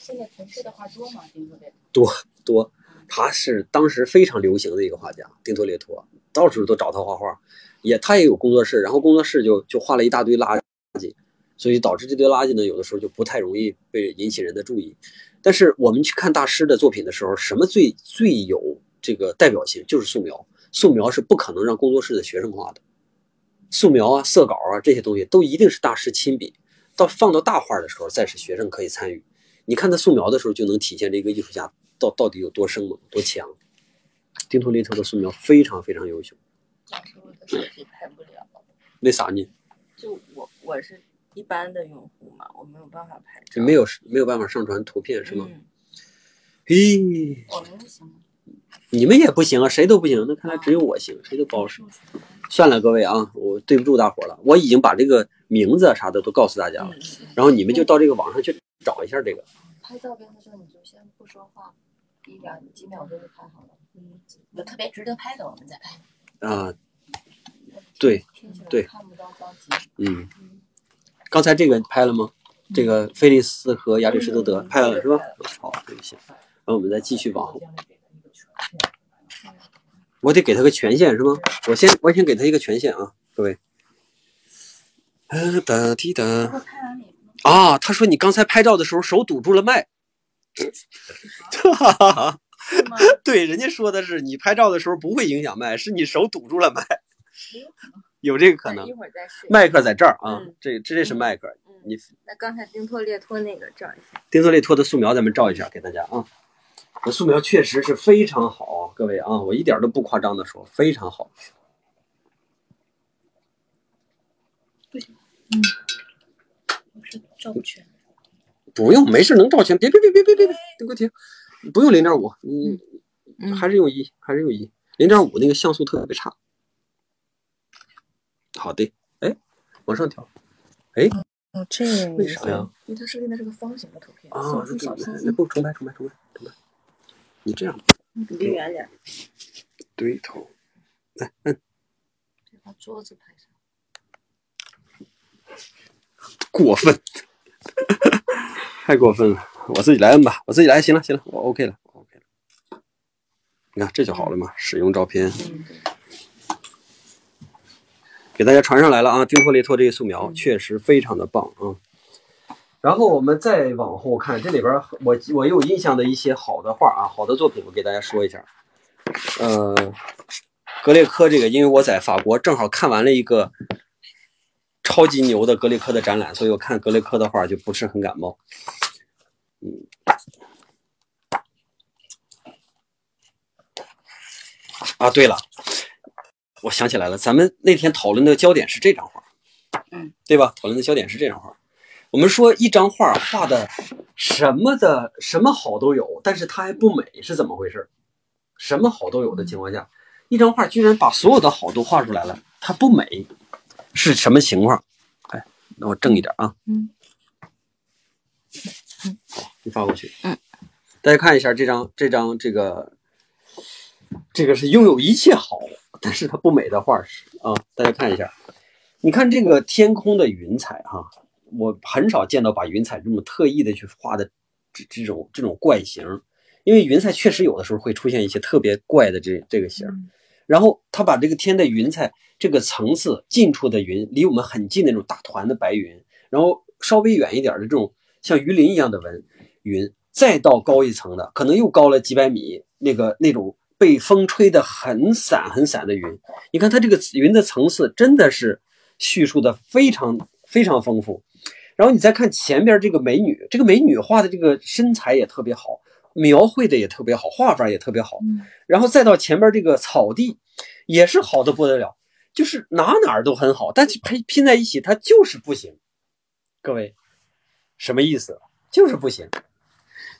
现在城市的画多吗？丁特列多多，他是当时非常流行的一个画家，丁托列托，到处都找他画画，也他也有工作室，然后工作室就就画了一大堆垃圾，所以导致这堆垃圾呢，有的时候就不太容易被引起人的注意。但是我们去看大师的作品的时候，什么最最有这个代表性，就是素描。素描是不可能让工作室的学生画的，素描啊、色稿啊这些东西都一定是大师亲笔。到放到大画的时候，再是学生可以参与。你看他素描的时候，就能体现这个艺术家到到底有多生猛、多强。丁托列特的素描非常非常优秀，教授我的手机拍不了，为啥呢？就我我是一般的用户嘛，我没有办法拍照。就没有没有办法上传图片是吗？嗯咦，我们不行？你们也不行啊，谁都不行，那看来只有我行，谁都不好使。<laughs> 算了，各位啊，我对不住大伙了，我已经把这个名字啊啥的都告诉大家了，嗯，然后你们就到这个网上去找一下这个。拍照片的时候你就先不说话，一秒几秒钟就拍好了。嗯，有特别值得拍的我们再拍。啊、对对看不到着急。嗯，刚才这个拍了吗？这个菲利斯和亚里士多德嗯拍了是吧？好，对不起，然后我们再继续往后。我得给他个权限是吗？我先我先给他一个权限啊，各位。滴哒不过拍完了也不能啊，他说你刚才拍照的时候手堵住了麦。哈哈哈，对，人家说的是你拍照的时候不会影响麦，是你手堵住了麦，有这个可能一。会儿再试。麦克在这儿啊嗯，这这这是麦克。嗯你那刚才丁托列托那个照一下。丁特列托的素描咱们照一下给大家啊。这素描确实是非常好，各位啊，我一点都不夸张的说，非常好。我是照不全。不用，没事，能照全。别别别别别别别，给我停，不用零点五，你嗯还是用一，还是用一，零点五那个像素特别差。好的，哎，往上调，哦，这为啥呀？因为它设定的是个方形的图片，啊，送这这出小不重拍重拍重拍重拍，你这样你离远点，对头，别把桌子拍上。过分，<laughs> 太过分了，我自己来摁吧，我自己来，行了行了，我 OK 了，OK 了。你看这就好了嘛，使用照片。给大家传上来了啊，丁托列托这个素描确实非常的棒啊。然后我们再往后看，这里边我我有印象的一些好的画啊，好的作品，我给大家说一下。呃，格列科这个，因为我在法国正好看完了一个超级牛的格雷科的展览，所以我看格雷科的画就不是很感冒。嗯。啊，对了，我想起来了，咱们那天讨论的焦点是这张画，嗯，对吧？讨论的焦点是这张画。我们说一张画画的什么的什么好都有，但是它还不美，是怎么回事？什么好都有的情况下，一张画居然把所有的好都画出来了，它不美，是什么情况？哎，那我正一点啊。嗯。好，你发过去。嗯。大家看一下这张这张这个，这个是拥有一切好，但是它不美的画是啊。大家看一下，你看这个天空的云彩哈、我很少见到把云彩这么特意的去画的这这种这种怪形，因为云彩确实有的时候会出现一些特别怪的这这个形儿。然后他把这个天的云彩这个层次，近处的云离我们很近那种大团的白云，然后稍微远一点的这种像鱼鳞一样的纹云，再到高一层的，可能又高了几百米，那个那种被风吹得很散很散的云，你看它这个云的层次真的是叙述的非常非常丰富。然后你再看前边这个美女，这个美女画的这个身材也特别好，描绘的也特别好，画法也特别好。然后再到前边这个草地，也是好的不得了，就是哪哪儿都很好，但是拼拼在一起，它就是不行。各位，什么意思？就是不行。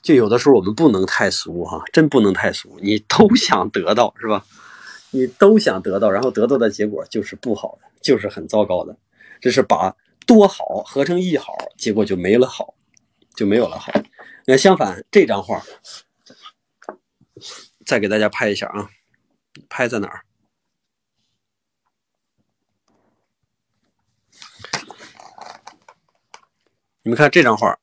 就有的时候我们不能太俗哈、真不能太俗。你都想得到是吧？你都想得到，然后得到的结果就是不好的，就是很糟糕的。这是把多好合成一好，结果就没了好，就没有了好。那相反，这张画再给大家拍一下啊，拍在哪儿？你们看这张画，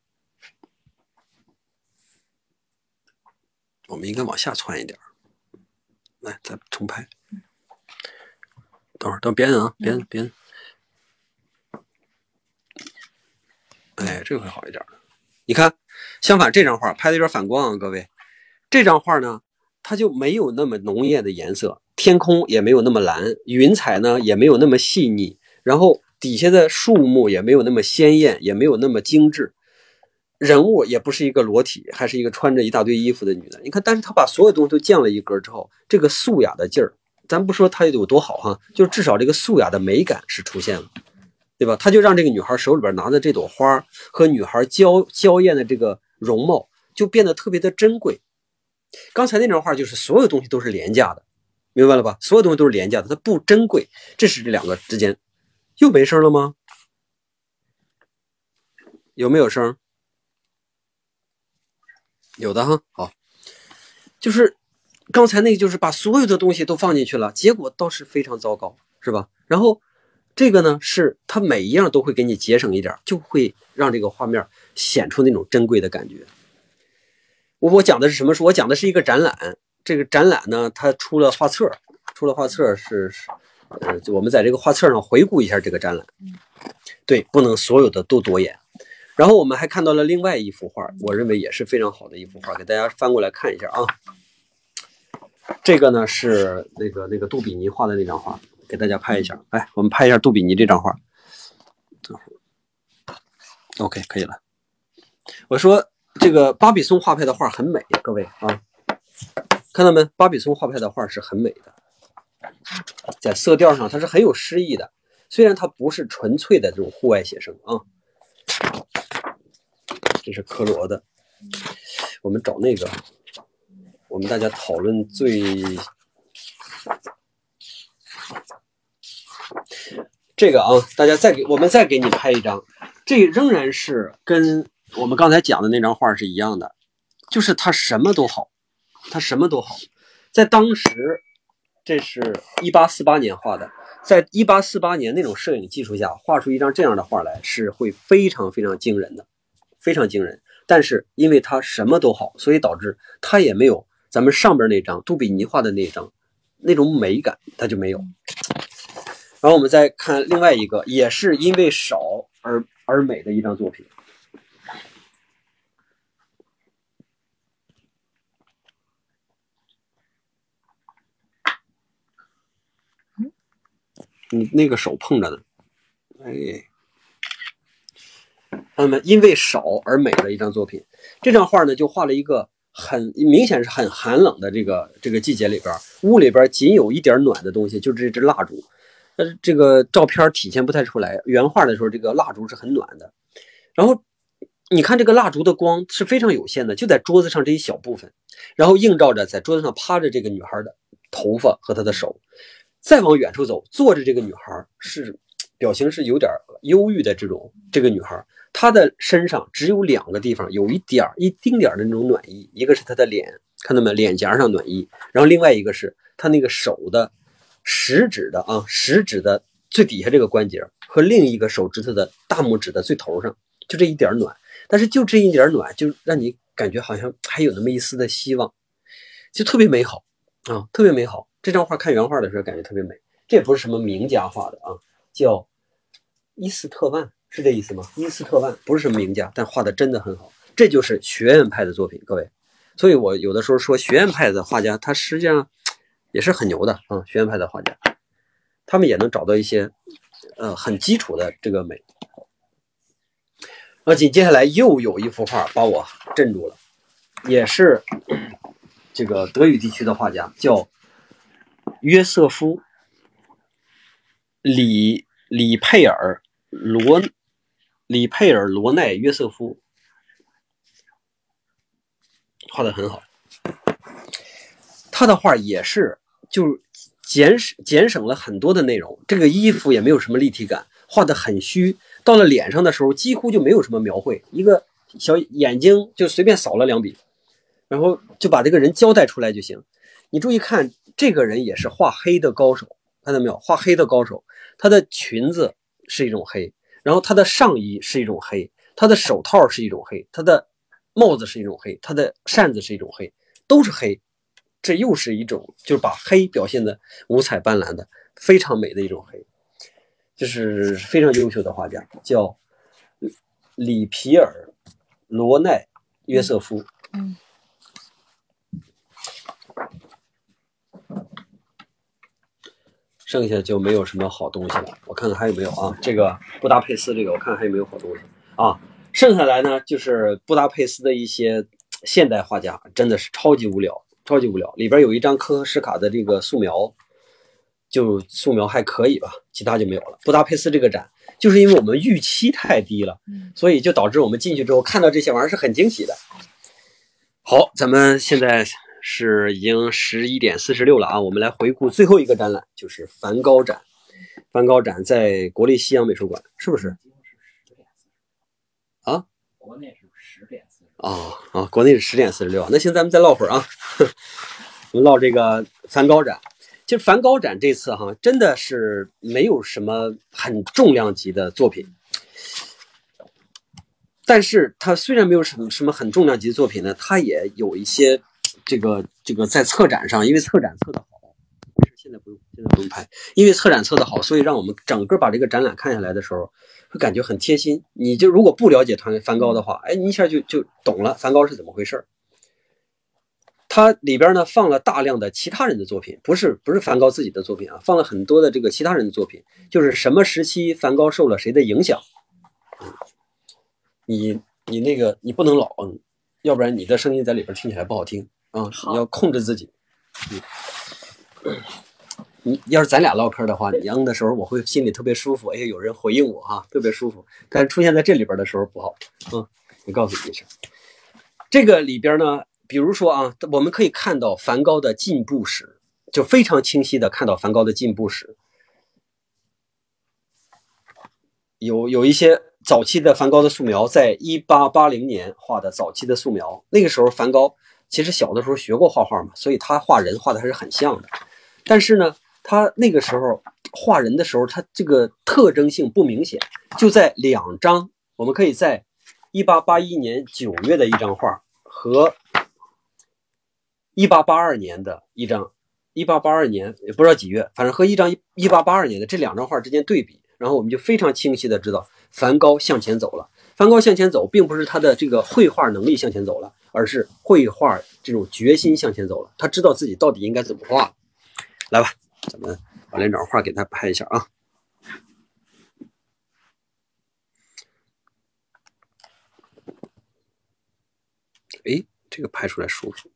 我们应该往下窜一点。来，再重拍。等会儿，等别摁啊，别摁，别摁。哎，这回好一点了。你看，相反这张画拍的有点反光啊，各位。这张画呢，它就没有那么浓艳的颜色，天空也没有那么蓝，云彩呢也没有那么细腻，然后底下的树木也没有那么鲜艳，也没有那么精致。人物也不是一个裸体，还是一个穿着一大堆衣服的女的。你看，但是他把所有东西都降了一格之后，这个素雅的劲儿，咱不说它有多好哈，就至少这个素雅的美感是出现了，对吧？他就让这个女孩手里边拿的这朵花和女孩娇娇艳的这个容貌就变得特别的珍贵。刚才那张画就是所有东西都是廉价的，明白了吧？所有东西都是廉价的，它不珍贵。这是这两个之间又没声了吗？有没有声？有的哈，好，就是刚才那个，就是把所有的东西都放进去了，结果倒是非常糟糕，是吧？然后这个呢，是它每一样都会给你节省一点，就会让这个画面显出那种珍贵的感觉。我我讲的是什么书？我讲的是一个展览。这个展览呢，它出了画册，出了画册是，呃，我们在这个画册上回顾一下这个展览。对，不能所有的都夺眼。然后我们还看到了另外一幅画，我认为也是非常好的一幅画，给大家翻过来看一下啊。这个呢是那个那个杜比尼画的那张画，给大家拍一下。来，我们拍一下杜比尼这张画。OK，可以了。我说这个巴比松画派的画很美，各位啊，看到没？巴比松画派的画是很美的，在色调上它是很有诗意的，虽然它不是纯粹的这种户外写生啊。这是科罗的，我们找那个，我们大家讨论最这个啊，大家再给我们再给你拍一张，这仍然是跟我们刚才讲的那张画是一样的，就是它什么都好，它什么都好，在当时，这是一八四八年画的，在一八四八年那种摄影技术下，画出一张这样的画来是会非常非常惊人的。非常惊人，但是因为它什么都好，所以导致它也没有咱们上边那张杜比尼画的那张那种美感，它就没有。然后我们再看另外一个，也是因为少而而美的一张作品。你那个手碰着呢，哎。朋友们，因为少而美的一张作品。这张画呢，就画了一个很明显是很寒冷的这个这个季节里边，屋里边仅有一点暖的东西，就是这支蜡烛。呃，这个照片体现不太出来。原画的时候，这个蜡烛是很暖的。然后你看这个蜡烛的光是非常有限的，就在桌子上这一小部分，然后映照着在桌子上趴着这个女孩的头发和她的手。再往远处走，坐着这个女孩是表情是有点忧郁的这种这个女孩。她的身上只有两个地方有一点、一丁点的那种暖意，一个是她的脸，看到没？脸颊上暖意，然后另外一个是她那个手的食指的啊，食指的最底下这个关节和另一个手指头的大拇指的最头上，就这一点暖。但是就这一点暖，就让你感觉好像还有那么一丝的希望，就特别美好啊，特别美好。这张画看原画的时候感觉特别美，这也不是什么名家画的啊，叫伊斯特万。是这意思吗？伊斯特万不是什么名家，但画的真的很好。这就是学院派的作品，各位。所以我有的时候说，学院派的画家，他实际上也是很牛的啊。学院派的画家，他们也能找到一些呃很基础的这个美。那紧接下来又有一幅画把我镇住了，也是 <clears throat> 这个德语地区的画家，叫约瑟夫·里里佩尔罗。里佩尔罗奈约瑟夫画的很好，他的画也是就减省减省了很多的内容，这个衣服也没有什么立体感，画的很虚。到了脸上的时候，几乎就没有什么描绘，一个小眼睛就随便扫了两笔，然后就把这个人交代出来就行。你注意看，这个人也是画黑的高手，看到没有？画黑的高手，他的裙子是一种黑，然后他的上衣是一种黑，他的手套是一种黑，他的帽子是一种黑，他的扇子是一种黑，都是黑。这又是一种，就是把黑表现的五彩斑斓的，非常美的一种黑，就是非常优秀的画家，叫里皮尔·罗奈约瑟夫。嗯。剩下就没有什么好东西了。我看看还有没有啊？这个布达佩斯这个，我看还有没有好东西啊？剩下来呢，就是布达佩斯的一些现代画家，真的是超级无聊，超级无聊。里边有一张科斯卡的这个素描，就素描还可以吧，其他就没有了。布达佩斯这个展，就是因为我们预期太低了，所以就导致我们进去之后看到这些玩意儿是很惊喜的。好，咱们现在。是已经十一点四十六了啊！我们来回顾最后一个展览，就是梵高展。梵高展在国立西洋美术馆，是不是？啊？国内是十点四十。啊啊！国内是十点四十六。那行，咱们再唠会儿啊。<laughs> 唠这个梵高展。其实梵高展这次哈，真的是没有什么很重量级的作品。但是它虽然没有什么什么很重量级的作品呢，它也有一些。这个这个在策展上，因为策展策的好，现在不用现在不用拍，因为策展策的好，所以让我们整个把这个展览看下来的时候，会感觉很贴心。你就如果不了解团梵高的话，哎，你一下就就懂了梵高是怎么回事儿。它里边呢放了大量的其他人的作品，不是不是梵高自己的作品啊，放了很多的这个其他人的作品，就是什么时期梵高受了谁的影响。你你那个你不能老嗯，要不然你的声音在里边听起来不好听。啊，你要控制自己。嗯，你要是咱俩唠嗑的话，你嗯的时候我会心里特别舒服。哎，有人回应我哈，特别舒服。但是出现在这里边的时候不好。嗯，我告诉你一声，这个里边呢，比如说啊，我们可以看到梵高的进步史，就非常清晰的看到梵高的进步史。有有一些早期的梵高的素描，在一八八零年画的早期的素描，那个时候梵高。其实小的时候学过画画嘛，所以他画人画的还是很像的。但是呢，他那个时候画人的时候，他这个特征性不明显。就在两张，我们可以在1881年9月的一张画和1882年的一张，1882年也不知道几月，反正和一张1882年的这两张画之间对比，然后我们就非常清晰的知道梵高向前走了。梵高向前走，并不是他的这个绘画能力向前走了。而是绘画这种决心向前走了，他知道自己到底应该怎么画。来吧，咱们把两张画给他拍一下啊。哎，这个拍出来舒服，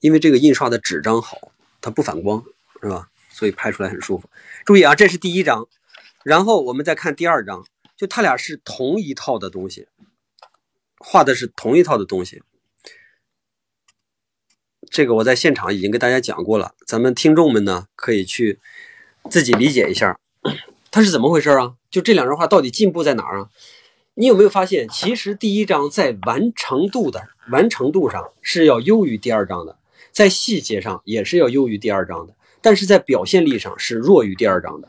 因为这个印刷的纸张好，它不反光，是吧？所以拍出来很舒服。注意啊，这是第一张，然后我们再看第二张，就他俩是同一套的东西，画的是同一套的东西。这个我在现场已经跟大家讲过了，咱们听众们呢可以去自己理解一下，它是怎么回事啊？就这两张画到底进步在哪儿啊？你有没有发现，其实第一张在完成度的完成度上是要优于第二张的，在细节上也是要优于第二张的，但是在表现力上是弱于第二张的。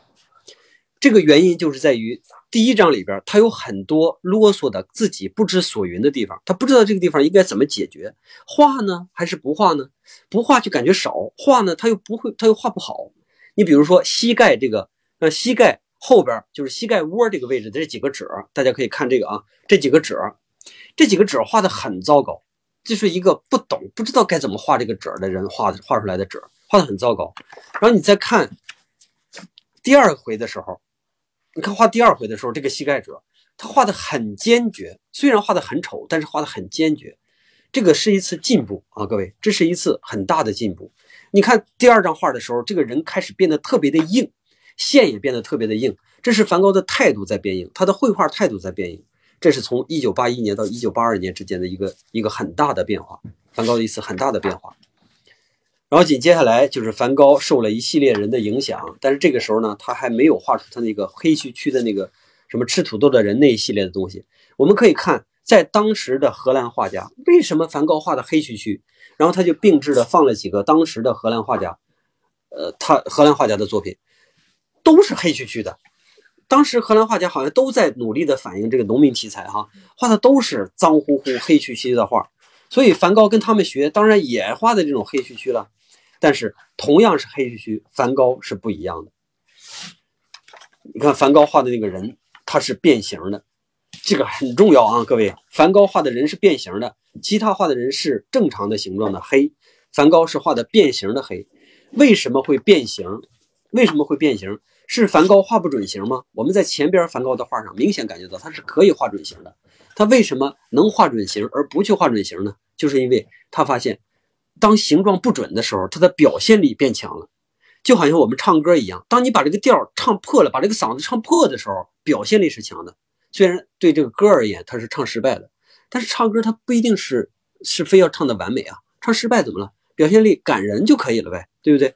这个原因就是在于。第一章里边，他有很多啰嗦的自己不知所云的地方，他不知道这个地方应该怎么解决，画呢还是不画呢？不画就感觉少，画呢他又不会，他又画不好。你比如说膝盖这个，呃，膝盖后边就是膝盖窝这个位置的这几个褶，大家可以看这个啊，这几个褶，这几个褶画的很糟糕，就是一个不懂不知道该怎么画这个褶的人画的画出来的褶，画的很糟糕。然后你再看第二回的时候。你看画第二回的时候，这个膝盖褶，他画的很坚决，虽然画的很丑，但是画的很坚决。这个是一次进步啊，各位，这是一次很大的进步。你看第二张画的时候，这个人开始变得特别的硬，线也变得特别的硬，这是梵高的态度在变硬，他的绘画态度在变硬。这是从一九八一年到一九八二年之间的一个一个很大的变化，梵高的一次很大的变化。然后紧接下来就是梵高受了一系列人的影响，但是这个时候呢，他还没有画出他那个黑黢黢的那个什么吃土豆的人那一系列的东西。我们可以看，在当时的荷兰画家，为什么梵高画的黑黢黢？然后他就并置的放了几个当时的荷兰画家，呃，他荷兰画家的作品都是黑黢黢的。当时荷兰画家好像都在努力的反映这个农民题材，哈，画的都是脏乎乎、黑黢黢的画。所以梵高跟他们学，当然也画的这种黑黢黢了。但是同样是黑黢黢，梵高是不一样的。你看梵高画的那个人，他是变形的，这个很重要啊，各位。梵高画的人是变形的，其他画的人是正常的形状的黑，梵高是画的变形的黑。为什么会变形？为什么会变形？是梵高画不准形吗？我们在前边梵高的画上明显感觉到他是可以画准形的。他为什么能画准形而不去画准形呢？就是因为他发现，当形状不准的时候，他的表现力变强了。就好像我们唱歌一样，当你把这个调唱破了，把这个嗓子唱破的时候，表现力是强的。虽然对这个歌而言，他是唱失败的，但是唱歌他不一定是是非要唱的完美啊。唱失败怎么了？表现力感人就可以了呗，对不对？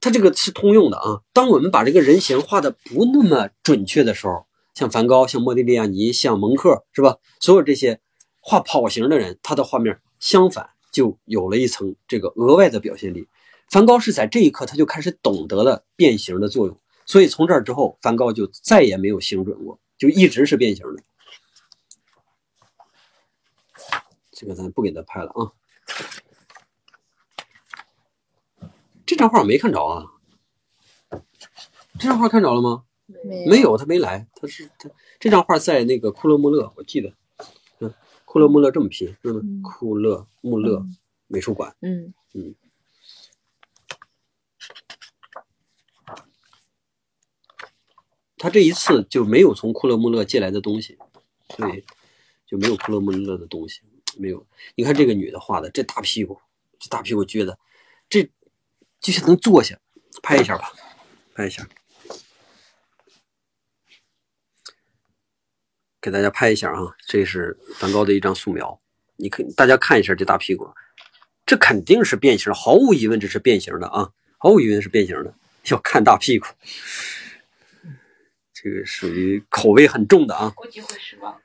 他这个是通用的啊。当我们把这个人形画的不那么准确的时候，像梵高、像莫迪利亚尼、像蒙克，是吧？所有这些画跑形的人，他的画面相反就有了一层这个额外的表现力。梵高是在这一刻他就开始懂得了变形的作用，所以从这儿之后，梵高就再也没有形准过，就一直是变形的。这个咱不给他拍了啊。这张画我没看着啊？这张画看着了吗？没有，他没来。他是他这张画在那个库勒穆勒，我记得，嗯，库勒穆勒这么拼，嗯，库勒穆勒美术馆，嗯嗯。他这一次就没有从库勒穆勒借来的东西，对，就没有库勒穆勒的东西，没有。你看这个女的画的，这大屁股，这大屁股撅的，这就像能坐下，拍一下吧，拍一下，给大家拍一下啊，这是梵高的一张素描，你可大家看一下这大屁股，这肯定是变形，毫无疑问这是变形的啊，毫无疑问是变形的，要看大屁股。这个属于口味很重的啊，估计会失望。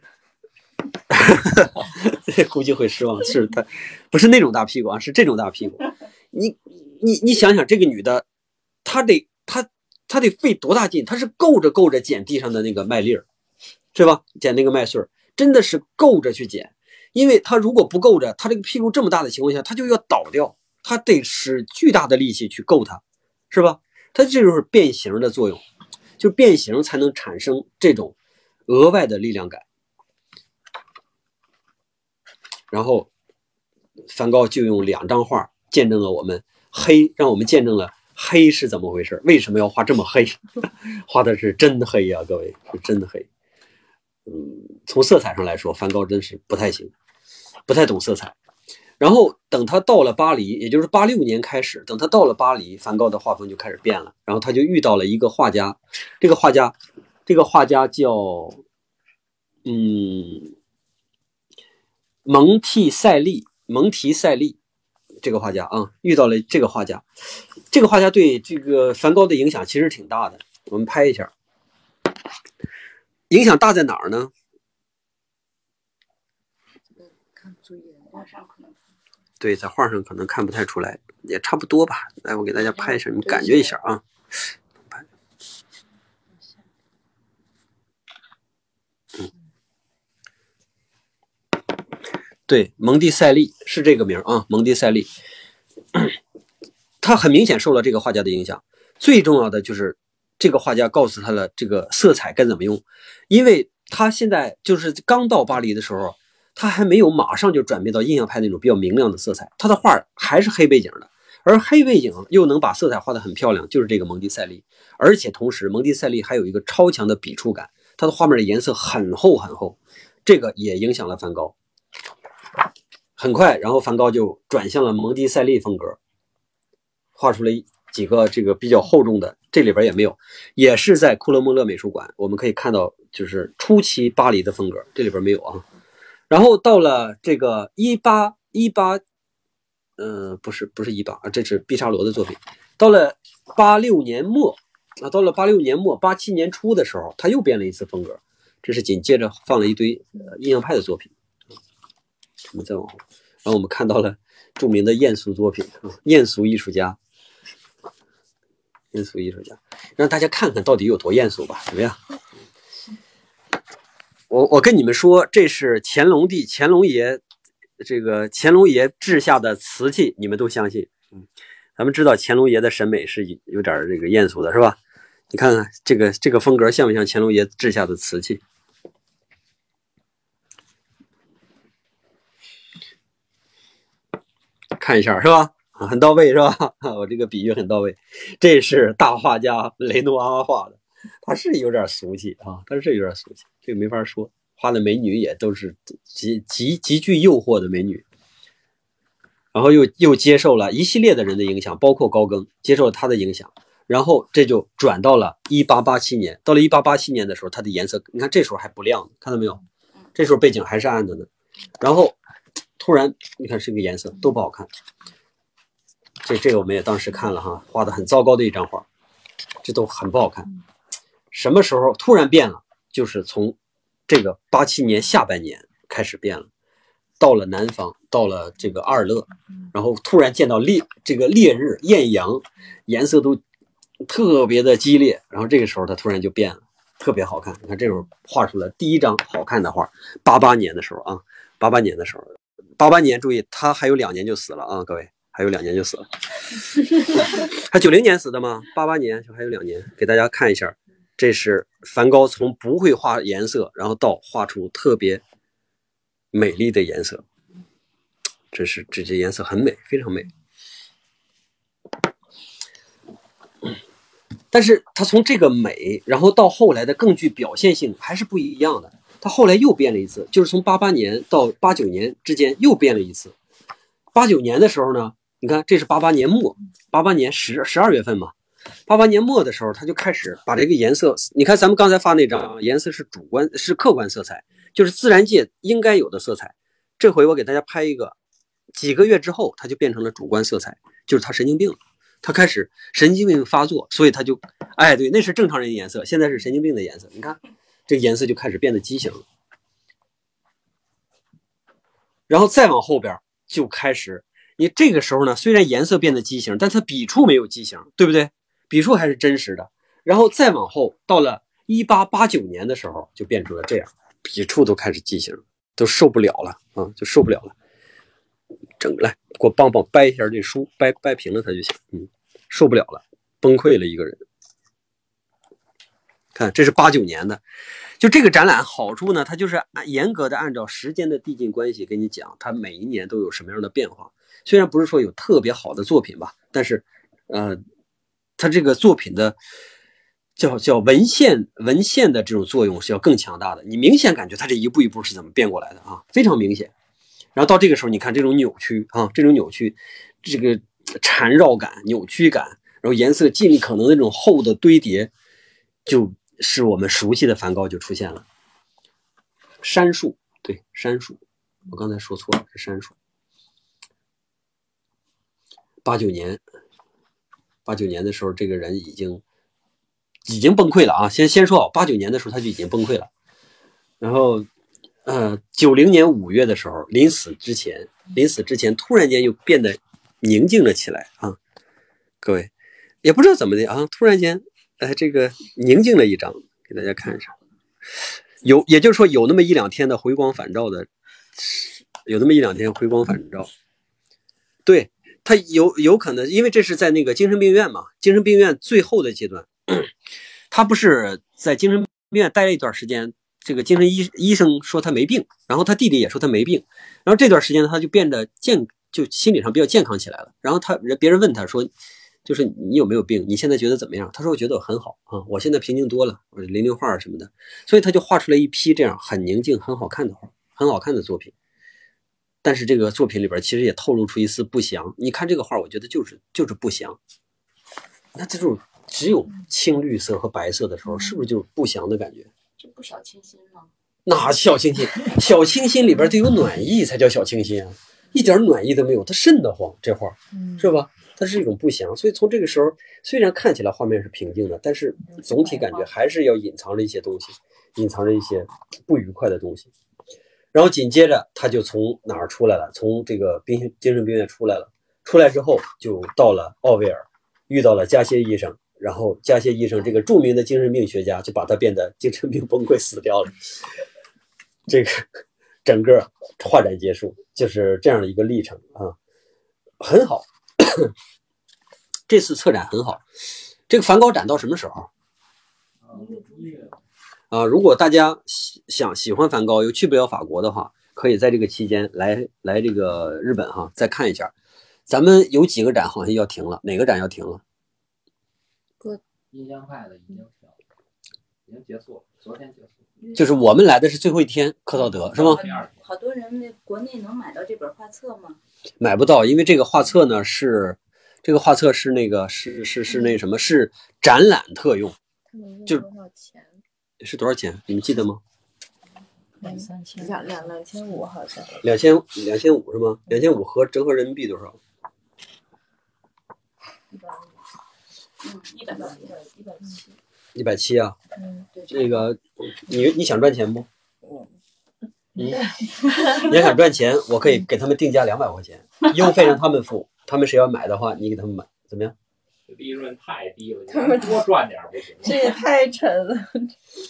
<laughs> 对，估计会失望。是他，不是那种大屁股啊，是这种大屁股。你你你想想，这个女的，她得她她得费多大劲？她是够着够着捡地上的那个麦粒儿，是吧？捡那个麦穗儿，真的是够着去捡。因为他如果不够着，他这个屁股这么大的情况下，他就要倒掉，他得使巨大的力气去够它，是吧？它这就是变形的作用。就变形才能产生这种额外的力量感，然后梵高就用两张画见证了我们黑，让我们见证了黑是怎么回事，为什么要画这么黑？<laughs> 画的是真黑呀，各位是真的黑。嗯，从色彩上来说，梵高真是不太行，不太懂色彩。然后等他到了巴黎，也就是八六年开始，等他到了巴黎，梵高的画风就开始变了。然后他就遇到了一个画家，这个画家，这个画家叫，嗯，蒙蒂塞利，蒙提塞利，这个画家啊，遇到了这个画家，这个画家对这个梵高的影响其实挺大的。我们拍一下，影响大在哪儿呢？对，在画上可能看不太出来，也差不多吧。来，我给大家拍一下，你们感觉一下啊。嗯，对，蒙蒂塞利是这个名啊，蒙蒂塞利，<coughs> 他很明显受了这个画家的影响。最重要的就是这个画家告诉他的这个色彩该怎么用，因为他现在就是刚到巴黎的时候。他还没有马上就转变到印象派那种比较明亮的色彩，他的画还是黑背景的，而黑背景又能把色彩画得很漂亮，就是这个蒙蒂塞利。而且同时，蒙蒂塞利还有一个超强的笔触感，他的画面的颜色很厚很厚，这个也影响了梵高。很快，然后梵高就转向了蒙蒂塞利风格，画出了几个这个比较厚重的，这里边也没有，也是在库勒莫勒美术馆，我们可以看到就是初期巴黎的风格，这里边没有啊。然后到了这个一八一八，呃，不是不是一八啊，这是毕沙罗的作品。到了八六年末啊，到了八六年末八七年初的时候，他又变了一次风格。这是紧接着放了一堆呃印象派的作品。我们再往后，然后我们看到了著名的艳俗作品啊，艳俗艺术家，艳俗艺术家，让大家看看到底有多艳俗吧？怎么样？我我跟你们说，这是乾隆帝乾隆爷，这个乾隆爷治下的瓷器，你们都相信？嗯，咱们知道乾隆爷的审美是有点这个艳俗的，是吧？你看看这个这个风格像不像乾隆爷治下的瓷器？看一下是吧？很到位是吧？<laughs> 我这个比喻很到位。这是大画家雷诺阿画的，他是有点俗气啊，他是有点俗气，这个没法说。画的美女也都是极极极具诱惑的美女。然后又又接受了一系列的人的影响，包括高更接受了他的影响，然后这就转到了一八八七年。到了一八八七年的时候，它的颜色，你看这时候还不亮，看到没有？这时候背景还是暗的呢。然后突然，你看这个颜色都不好看。这这个我们也当时看了哈，画的很糟糕的一张画，这都很不好看。什么时候突然变了？就是从这个八七年下半年开始变了。到了南方，到了这个阿尔勒，然后突然见到烈这个烈日艳阳，颜色都特别的激烈，然后这个时候它突然就变了，特别好看。你看这时候画出来第一张好看的画。八八年的时候啊，八八年的时候，八八年注意他还有两年就死了啊，各位还有两年就死了。<laughs> 他九零年死的吗？八八年就还有两年，给大家看一下，这是梵高从不会画颜色，然后到画出特别。美丽的颜色，这是这些颜色很美，非常美。但是他从这个美，然后到后来的更具表现性，还是不一样的。他后来又变了一次，就是从八八年到八九年之间又变了一次。八九年的时候呢，你看这是八八年末，八八年十十二月份嘛。八八年末的时候，他就开始把这个颜色，你看咱们刚才发那张颜色是主观是客观色彩。就是自然界应该有的色彩，这回我给大家拍一个，几个月之后它就变成了主观色彩，就是他神经病了，他开始神经病发作，所以他就，哎，对，那是正常人的颜色，现在是神经病的颜色，你看这颜色就开始变得畸形了，然后再往后边就开始，你这个时候呢，虽然颜色变得畸形，但它笔触没有畸形，对不对？笔触还是真实的，然后再往后到了一八八九年的时候，就变成了这样。笔触都开始畸形，都受不了了啊，就受不了了。整来，给我帮帮掰一下这书，掰掰平了它就行。嗯，受不了了，崩溃了一个人。看，这是八九年的，就这个展览好处呢，它就是按严格的按照时间的递进关系跟你讲，它每一年都有什么样的变化。虽然不是说有特别好的作品吧，但是，呃，他这个作品的。叫叫文献文献的这种作用是要更强大的，你明显感觉他这一步一步是怎么变过来的啊，非常明显。然后到这个时候，你看这种扭曲啊，这种扭曲，这个缠绕感、扭曲感，然后颜色尽可能那种厚的堆叠，就是我们熟悉的梵高就出现了。杉树，对，杉树，我刚才说错了，是杉树。八九年，八九年的时候，这个人已经。已经崩溃了啊！先先说啊，八九年的时候他就已经崩溃了，然后，呃，九零年五月的时候，临死之前，临死之前突然间又变得宁静了起来啊！各位也不知道怎么的啊，突然间，哎，这个宁静了一张，给大家看一下，有，也就是说有那么一两天的回光返照的，有那么一两天回光返照，对他有有可能，因为这是在那个精神病院嘛，精神病院最后的阶段。<clears throat> 他不是在精神病院待了一段时间，这个精神医医生说他没病，然后他弟弟也说他没病，然后这段时间，他就变得健，就心理上比较健康起来了。然后他别人问他说，就是你有没有病？你现在觉得怎么样？他说我觉得我很好啊，我现在平静多了，我零零画什么的，所以他就画出来一批这样很宁静、很好看的画，很好看的作品。但是这个作品里边其实也透露出一丝不祥。你看这个画，我觉得就是就是不祥。那这种。只有青绿色和白色的时候，是不是就是不祥的感觉？这不小清新吗？哪小清新？小清新里边得有暖意才叫小清新啊！一点暖意都没有，它瘆得慌。这画是吧？它是一种不祥。所以从这个时候，虽然看起来画面是平静的，但是总体感觉还是要隐藏着一些东西。隐藏着一些不愉快的东西。然后紧接着他就从哪儿出来了？从这个病精神病院出来了。出来之后就到了奥维尔，遇到了加歇医生。然后加歇医生这个著名的精神病学家就把他变得精神病崩溃死掉了。这个整个画展结束就是这样的一个历程啊，很好。这次策展很好。这个梵高展到什么时候？啊，如果大家喜想喜欢梵高又去不了法国的话，可以在这个期间来来这个日本哈，再看一下。咱们有几个展好像要停了，哪个展要停了？印象派的已经停了，已经结束了，昨天结束。就是我们来的是最后一天，克劳德是吗？好多人那国内能买到这本画册吗？买不到，因为这个画册呢是这个画册是那个是是是那什么是展览特用，就多少钱？是多少钱？你们记得吗？两三千，两两两千五好像。两千两千五是吗？两千五合折合人民币多少？一百五，嗯，一百多。一百七。一百七啊。嗯，对。这个你你想赚钱不？嗯。你，你要想赚钱，我可以给他们定价两百块钱，<laughs> 邮费让他们付。他们谁要买的话，你给他们买，怎么样？利润太低了，他们多赚点不行？这也太沉了。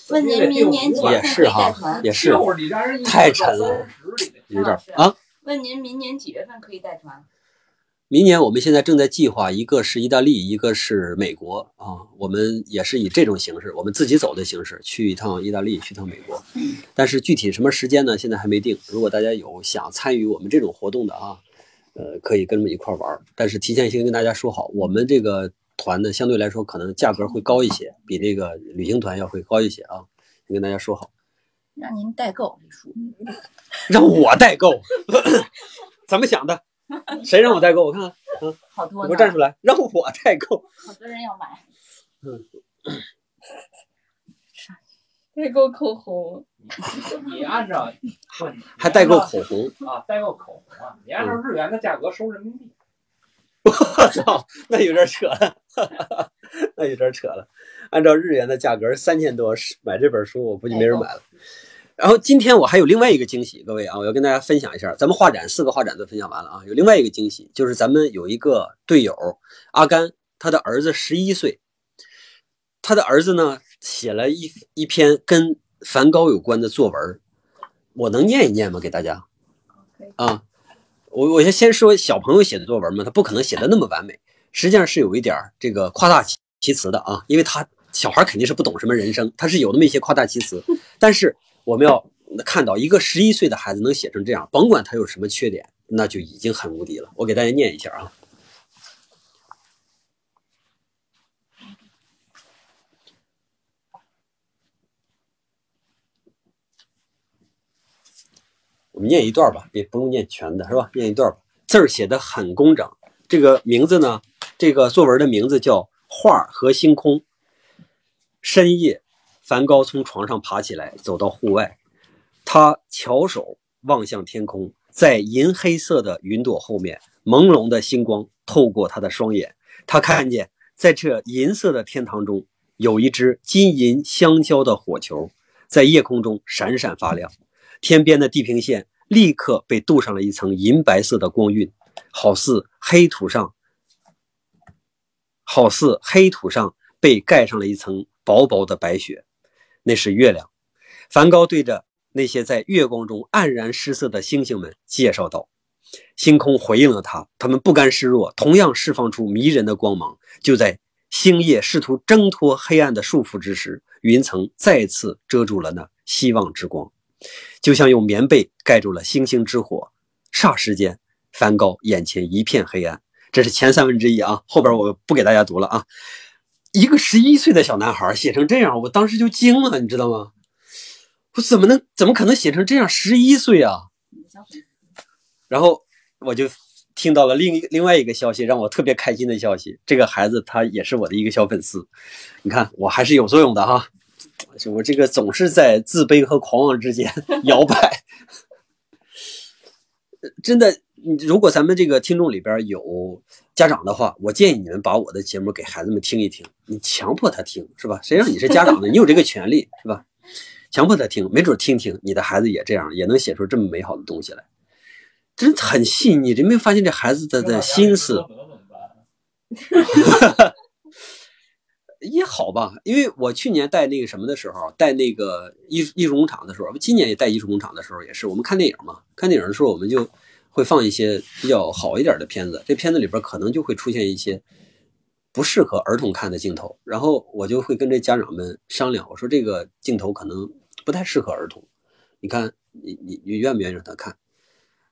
问您明年几月也份是哈可以带团？，也是就是你让人一太沉了，有点啊。问您明年几月份可以带团？明年我们现在正在计划，一个是意大利，一个是美国啊。我们也是以这种形式，我们自己走的形式去一趟意大利，去趟美国。但是具体什么时间呢？现在还没定。如果大家有想参与我们这种活动的啊，呃，可以跟他们一块玩儿。但是提前先跟大家说好，我们这个团呢，相对来说可能价格会高一些，比那个旅行团要会高一些啊。先跟大家说好，让您代购李叔。<laughs> 让我代购，<laughs> 怎么想的？谁让我代购？我看看，嗯，好多给我，站出来，让我代购。好多人要买。<laughs> 代购口红，<laughs> 你按照还代购口红，啊，代购口红啊，你按照日元的价格收人民币。<laughs> 我操，那有点扯了，那有点扯了。按照日元的价格三千多买这本书，我估计没人买了。<laughs> 然后今天我还有另外一个惊喜，各位啊，我要跟大家分享一下。咱们画展四个画展都分享完了啊，有另外一个惊喜，就是咱们有一个队友阿甘，他的儿子十一岁，他的儿子呢写了一一篇跟梵高有关的作文，我能念一念吗？给大家啊。我我先先说小朋友写的作文嘛，他不可能写的那么完美，实际上是有一点儿这个夸大其其词的啊，因为他小孩肯定是不懂什么人生，他是有那么一些夸大其词，<laughs> 但是我们要看到一个十一岁的孩子能写成这样，甭管他有什么缺点，那就已经很无敌了。我给大家念一下啊。们念一段吧，别不用念全的，是吧？念一段吧，字儿写的很工整。这个名字呢，这个作文的名字叫《画和星空》。深夜，梵高从床上爬起来，走到户外，他翘首望向天空，在银黑色的云朵后面，朦胧的星光透过他的双眼，他看见在这银色的天堂中，有一只金银相交的火球，在夜空中闪闪发亮。天边的地平线立刻被镀上了一层银白色的光晕，好似黑土上，好似黑土上被盖上了一层薄薄的白雪。那是月亮。梵高对着那些在月光中黯然失色的星星们介绍道：“星空回应了他，他们不甘示弱，同样释放出迷人的光芒。就在星夜试图挣脱黑暗的束缚之时，云层再次遮住了那希望之光。”就像用棉被盖住了星星之火，霎时间，梵高眼前一片黑暗。这是前三分之一啊，后边我不给大家读了啊。一个十一岁的小男孩写成这样，我当时就惊了，你知道吗？我怎么能怎么可能写成这样？十一岁啊！然后我就听到了另一另外一个消息，让我特别开心的消息。这个孩子他也是我的一个小粉丝，你看我还是有作用的哈。我这个总是在自卑和狂妄之间 <laughs> 摇摆。真的，如果咱们这个听众里边有家长的话，我建议你们把我的节目给孩子们听一听。你强迫他听是吧？谁让你是家长呢？你有这个权利是吧？强迫他听，没准听听你的孩子也这样，也能写出这么美好的东西来，真很细腻。你没有发现这孩子的的心思？<laughs> 也好吧，因为我去年带那个什么的时候，带那个艺艺术工厂的时候，今年也带艺术工厂的时候，也是我们看电影嘛。看电影的时候，我们就会放一些比较好一点的片子，这片子里边可能就会出现一些不适合儿童看的镜头，然后我就会跟这家长们商量，我说这个镜头可能不太适合儿童，你看你你你愿不愿意让他看？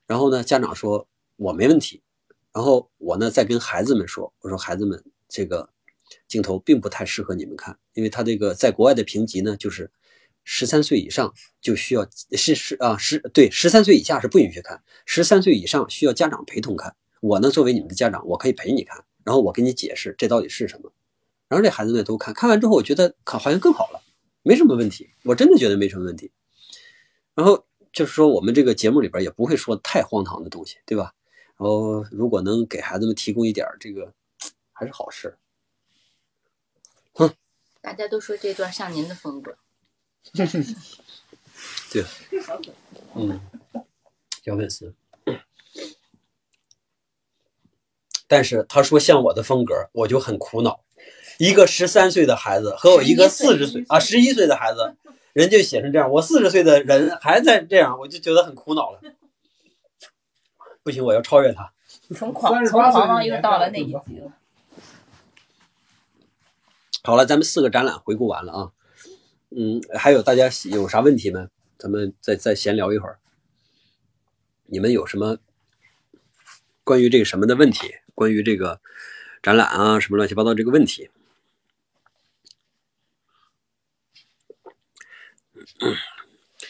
然后呢，家长说我没问题，然后我呢再跟孩子们说，我说孩子们这个。镜头并不太适合你们看，因为它这个在国外的评级呢，就是十三岁以上就需要是是啊十对十三岁以下是不允许看，十三岁以上需要家长陪同看。我呢作为你们的家长，我可以陪你看，然后我给你解释这到底是什么。然后这孩子们都看看完之后，我觉得看好像更好了，没什么问题，我真的觉得没什么问题。然后就是说我们这个节目里边也不会说太荒唐的东西，对吧？然后如果能给孩子们提供一点这个，<tsk> 还是好事。大家都说这段像您的风格，<laughs> 对，嗯，小粉丝。但是他说像我的风格，我就很苦恼。一个十三岁的孩子和我一个四十岁啊十一岁的孩子，人就写成这样，我四十岁的人还在这样，我就觉得很苦恼了。不行，我要超越他。从狂从狂妄又到了那一级了。好了，咱们四个展览回顾完了啊，嗯，还有大家有啥问题没？咱们再再闲聊一会儿。你们有什么关于这个什么的问题？关于这个展览啊，什么乱七八糟这个问题？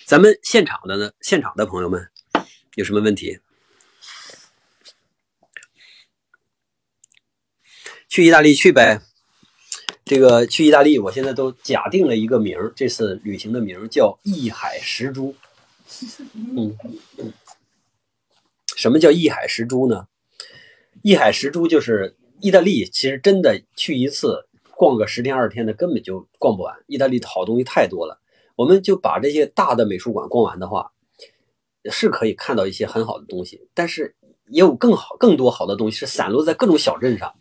咱们现场的呢？现场的朋友们有什么问题？去意大利去呗。这个去意大利，我现在都假定了一个名儿，这次旅行的名儿叫“一海石珠 <laughs> ”。嗯，什么叫“一海石珠”呢？“一海石珠”就是意大利，其实真的去一次逛个十天二十天的根本就逛不完。意大利的好东西太多了，我们就把这些大的美术馆逛完的话，是可以看到一些很好的东西，但是也有更好、更多好的东西是散落在各种小镇上，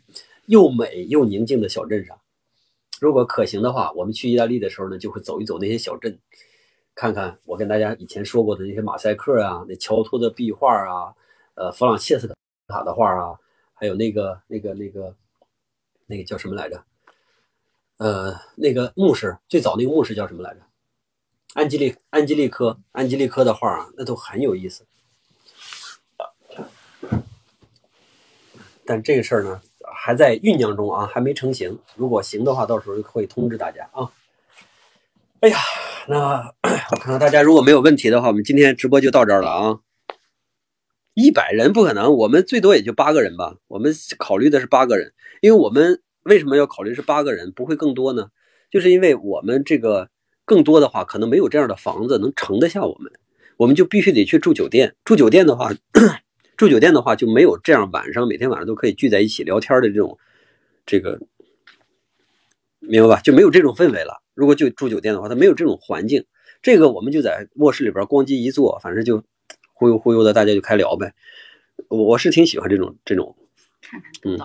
又美又宁静的小镇上。如果可行的话，我们去意大利的时候呢，就会走一走那些小镇，看看我跟大家以前说过的那些马赛克啊，那乔托的壁画啊，呃，弗朗切斯卡的画啊，还有那个那个那个那个叫什么来着？呃，那个牧师最早那个牧师叫什么来着？安吉利安吉利科安吉利科的画啊，那都很有意思。但这个事儿呢？还在酝酿中啊，还没成型。如果行的话，到时候会通知大家啊。哎呀，那我看看大家如果没有问题的话，我们今天直播就到这儿了啊。一百人不可能，我们最多也就八个人吧。我们考虑的是八个人，因为我们为什么要考虑是八个人，不会更多呢？就是因为我们这个更多的话，可能没有这样的房子能盛得下我们，我们就必须得去住酒店。住酒店的话。住酒店的话就没有这样晚上每天晚上都可以聚在一起聊天的这种，这个明白吧？就没有这种氛围了。如果就住酒店的话，它没有这种环境。这个我们就在卧室里边咣叽一坐，反正就忽悠忽悠的，大家就开聊呗。我是挺喜欢这种这种，嗯，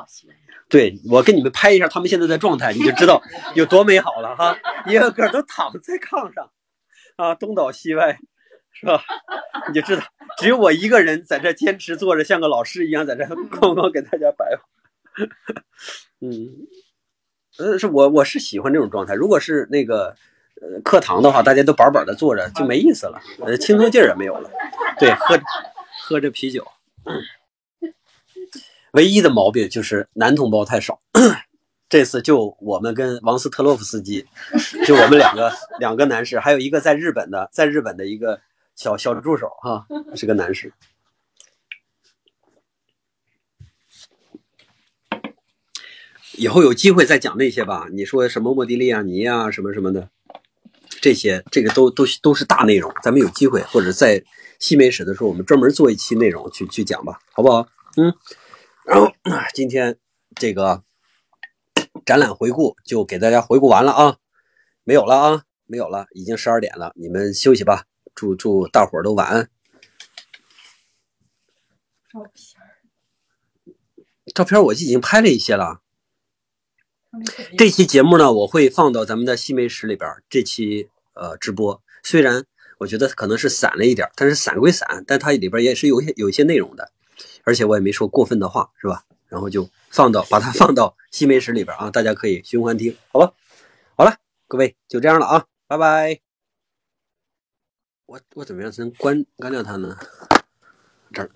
对我给你们拍一下他们现在的状态，你就知道有多美好了哈。<laughs> 一个个都躺在炕上啊，东倒西歪。是吧？你就知道，只有我一个人在这坚持坐着，像个老师一样在这哐哐 <laughs> 给大家摆。<laughs> 嗯，呃，是我我是喜欢这种状态。如果是那个呃课堂的话，大家都板板的坐着就没意思了，呃，轻松劲儿也没有了。对，喝 <laughs> 喝着啤酒。唯一的毛病就是男同胞太少。<clears throat> 这次就我们跟王斯特洛夫斯基，就我们两个两个男士，还有一个在日本的，在日本的一个。小小助手哈，是个男士。以后有机会再讲那些吧。你说什么莫迪利亚尼啊，什么什么的，这些这个都都都是大内容。咱们有机会或者在西美史的时候，我们专门做一期内容去去讲吧，好不好？嗯。然后 <clears throat> 今天这个展览回顾就给大家回顾完了啊，没有了啊。没有了，已经十二点了，你们休息吧。祝祝大伙儿都晚安。照片儿，照片我已经拍了一些了。这期节目呢，我会放到咱们的西梅史里边儿。这期呃直播，虽然我觉得可能是散了一点儿，但是散归散，但它里边也是有些有一些内容的，而且我也没说过分的话，是吧？然后就放到把它放到西梅史里边儿啊，大家可以循环听，好吧？好了，各位就这样了啊，拜拜。我我怎么样才能关关掉它呢？这儿。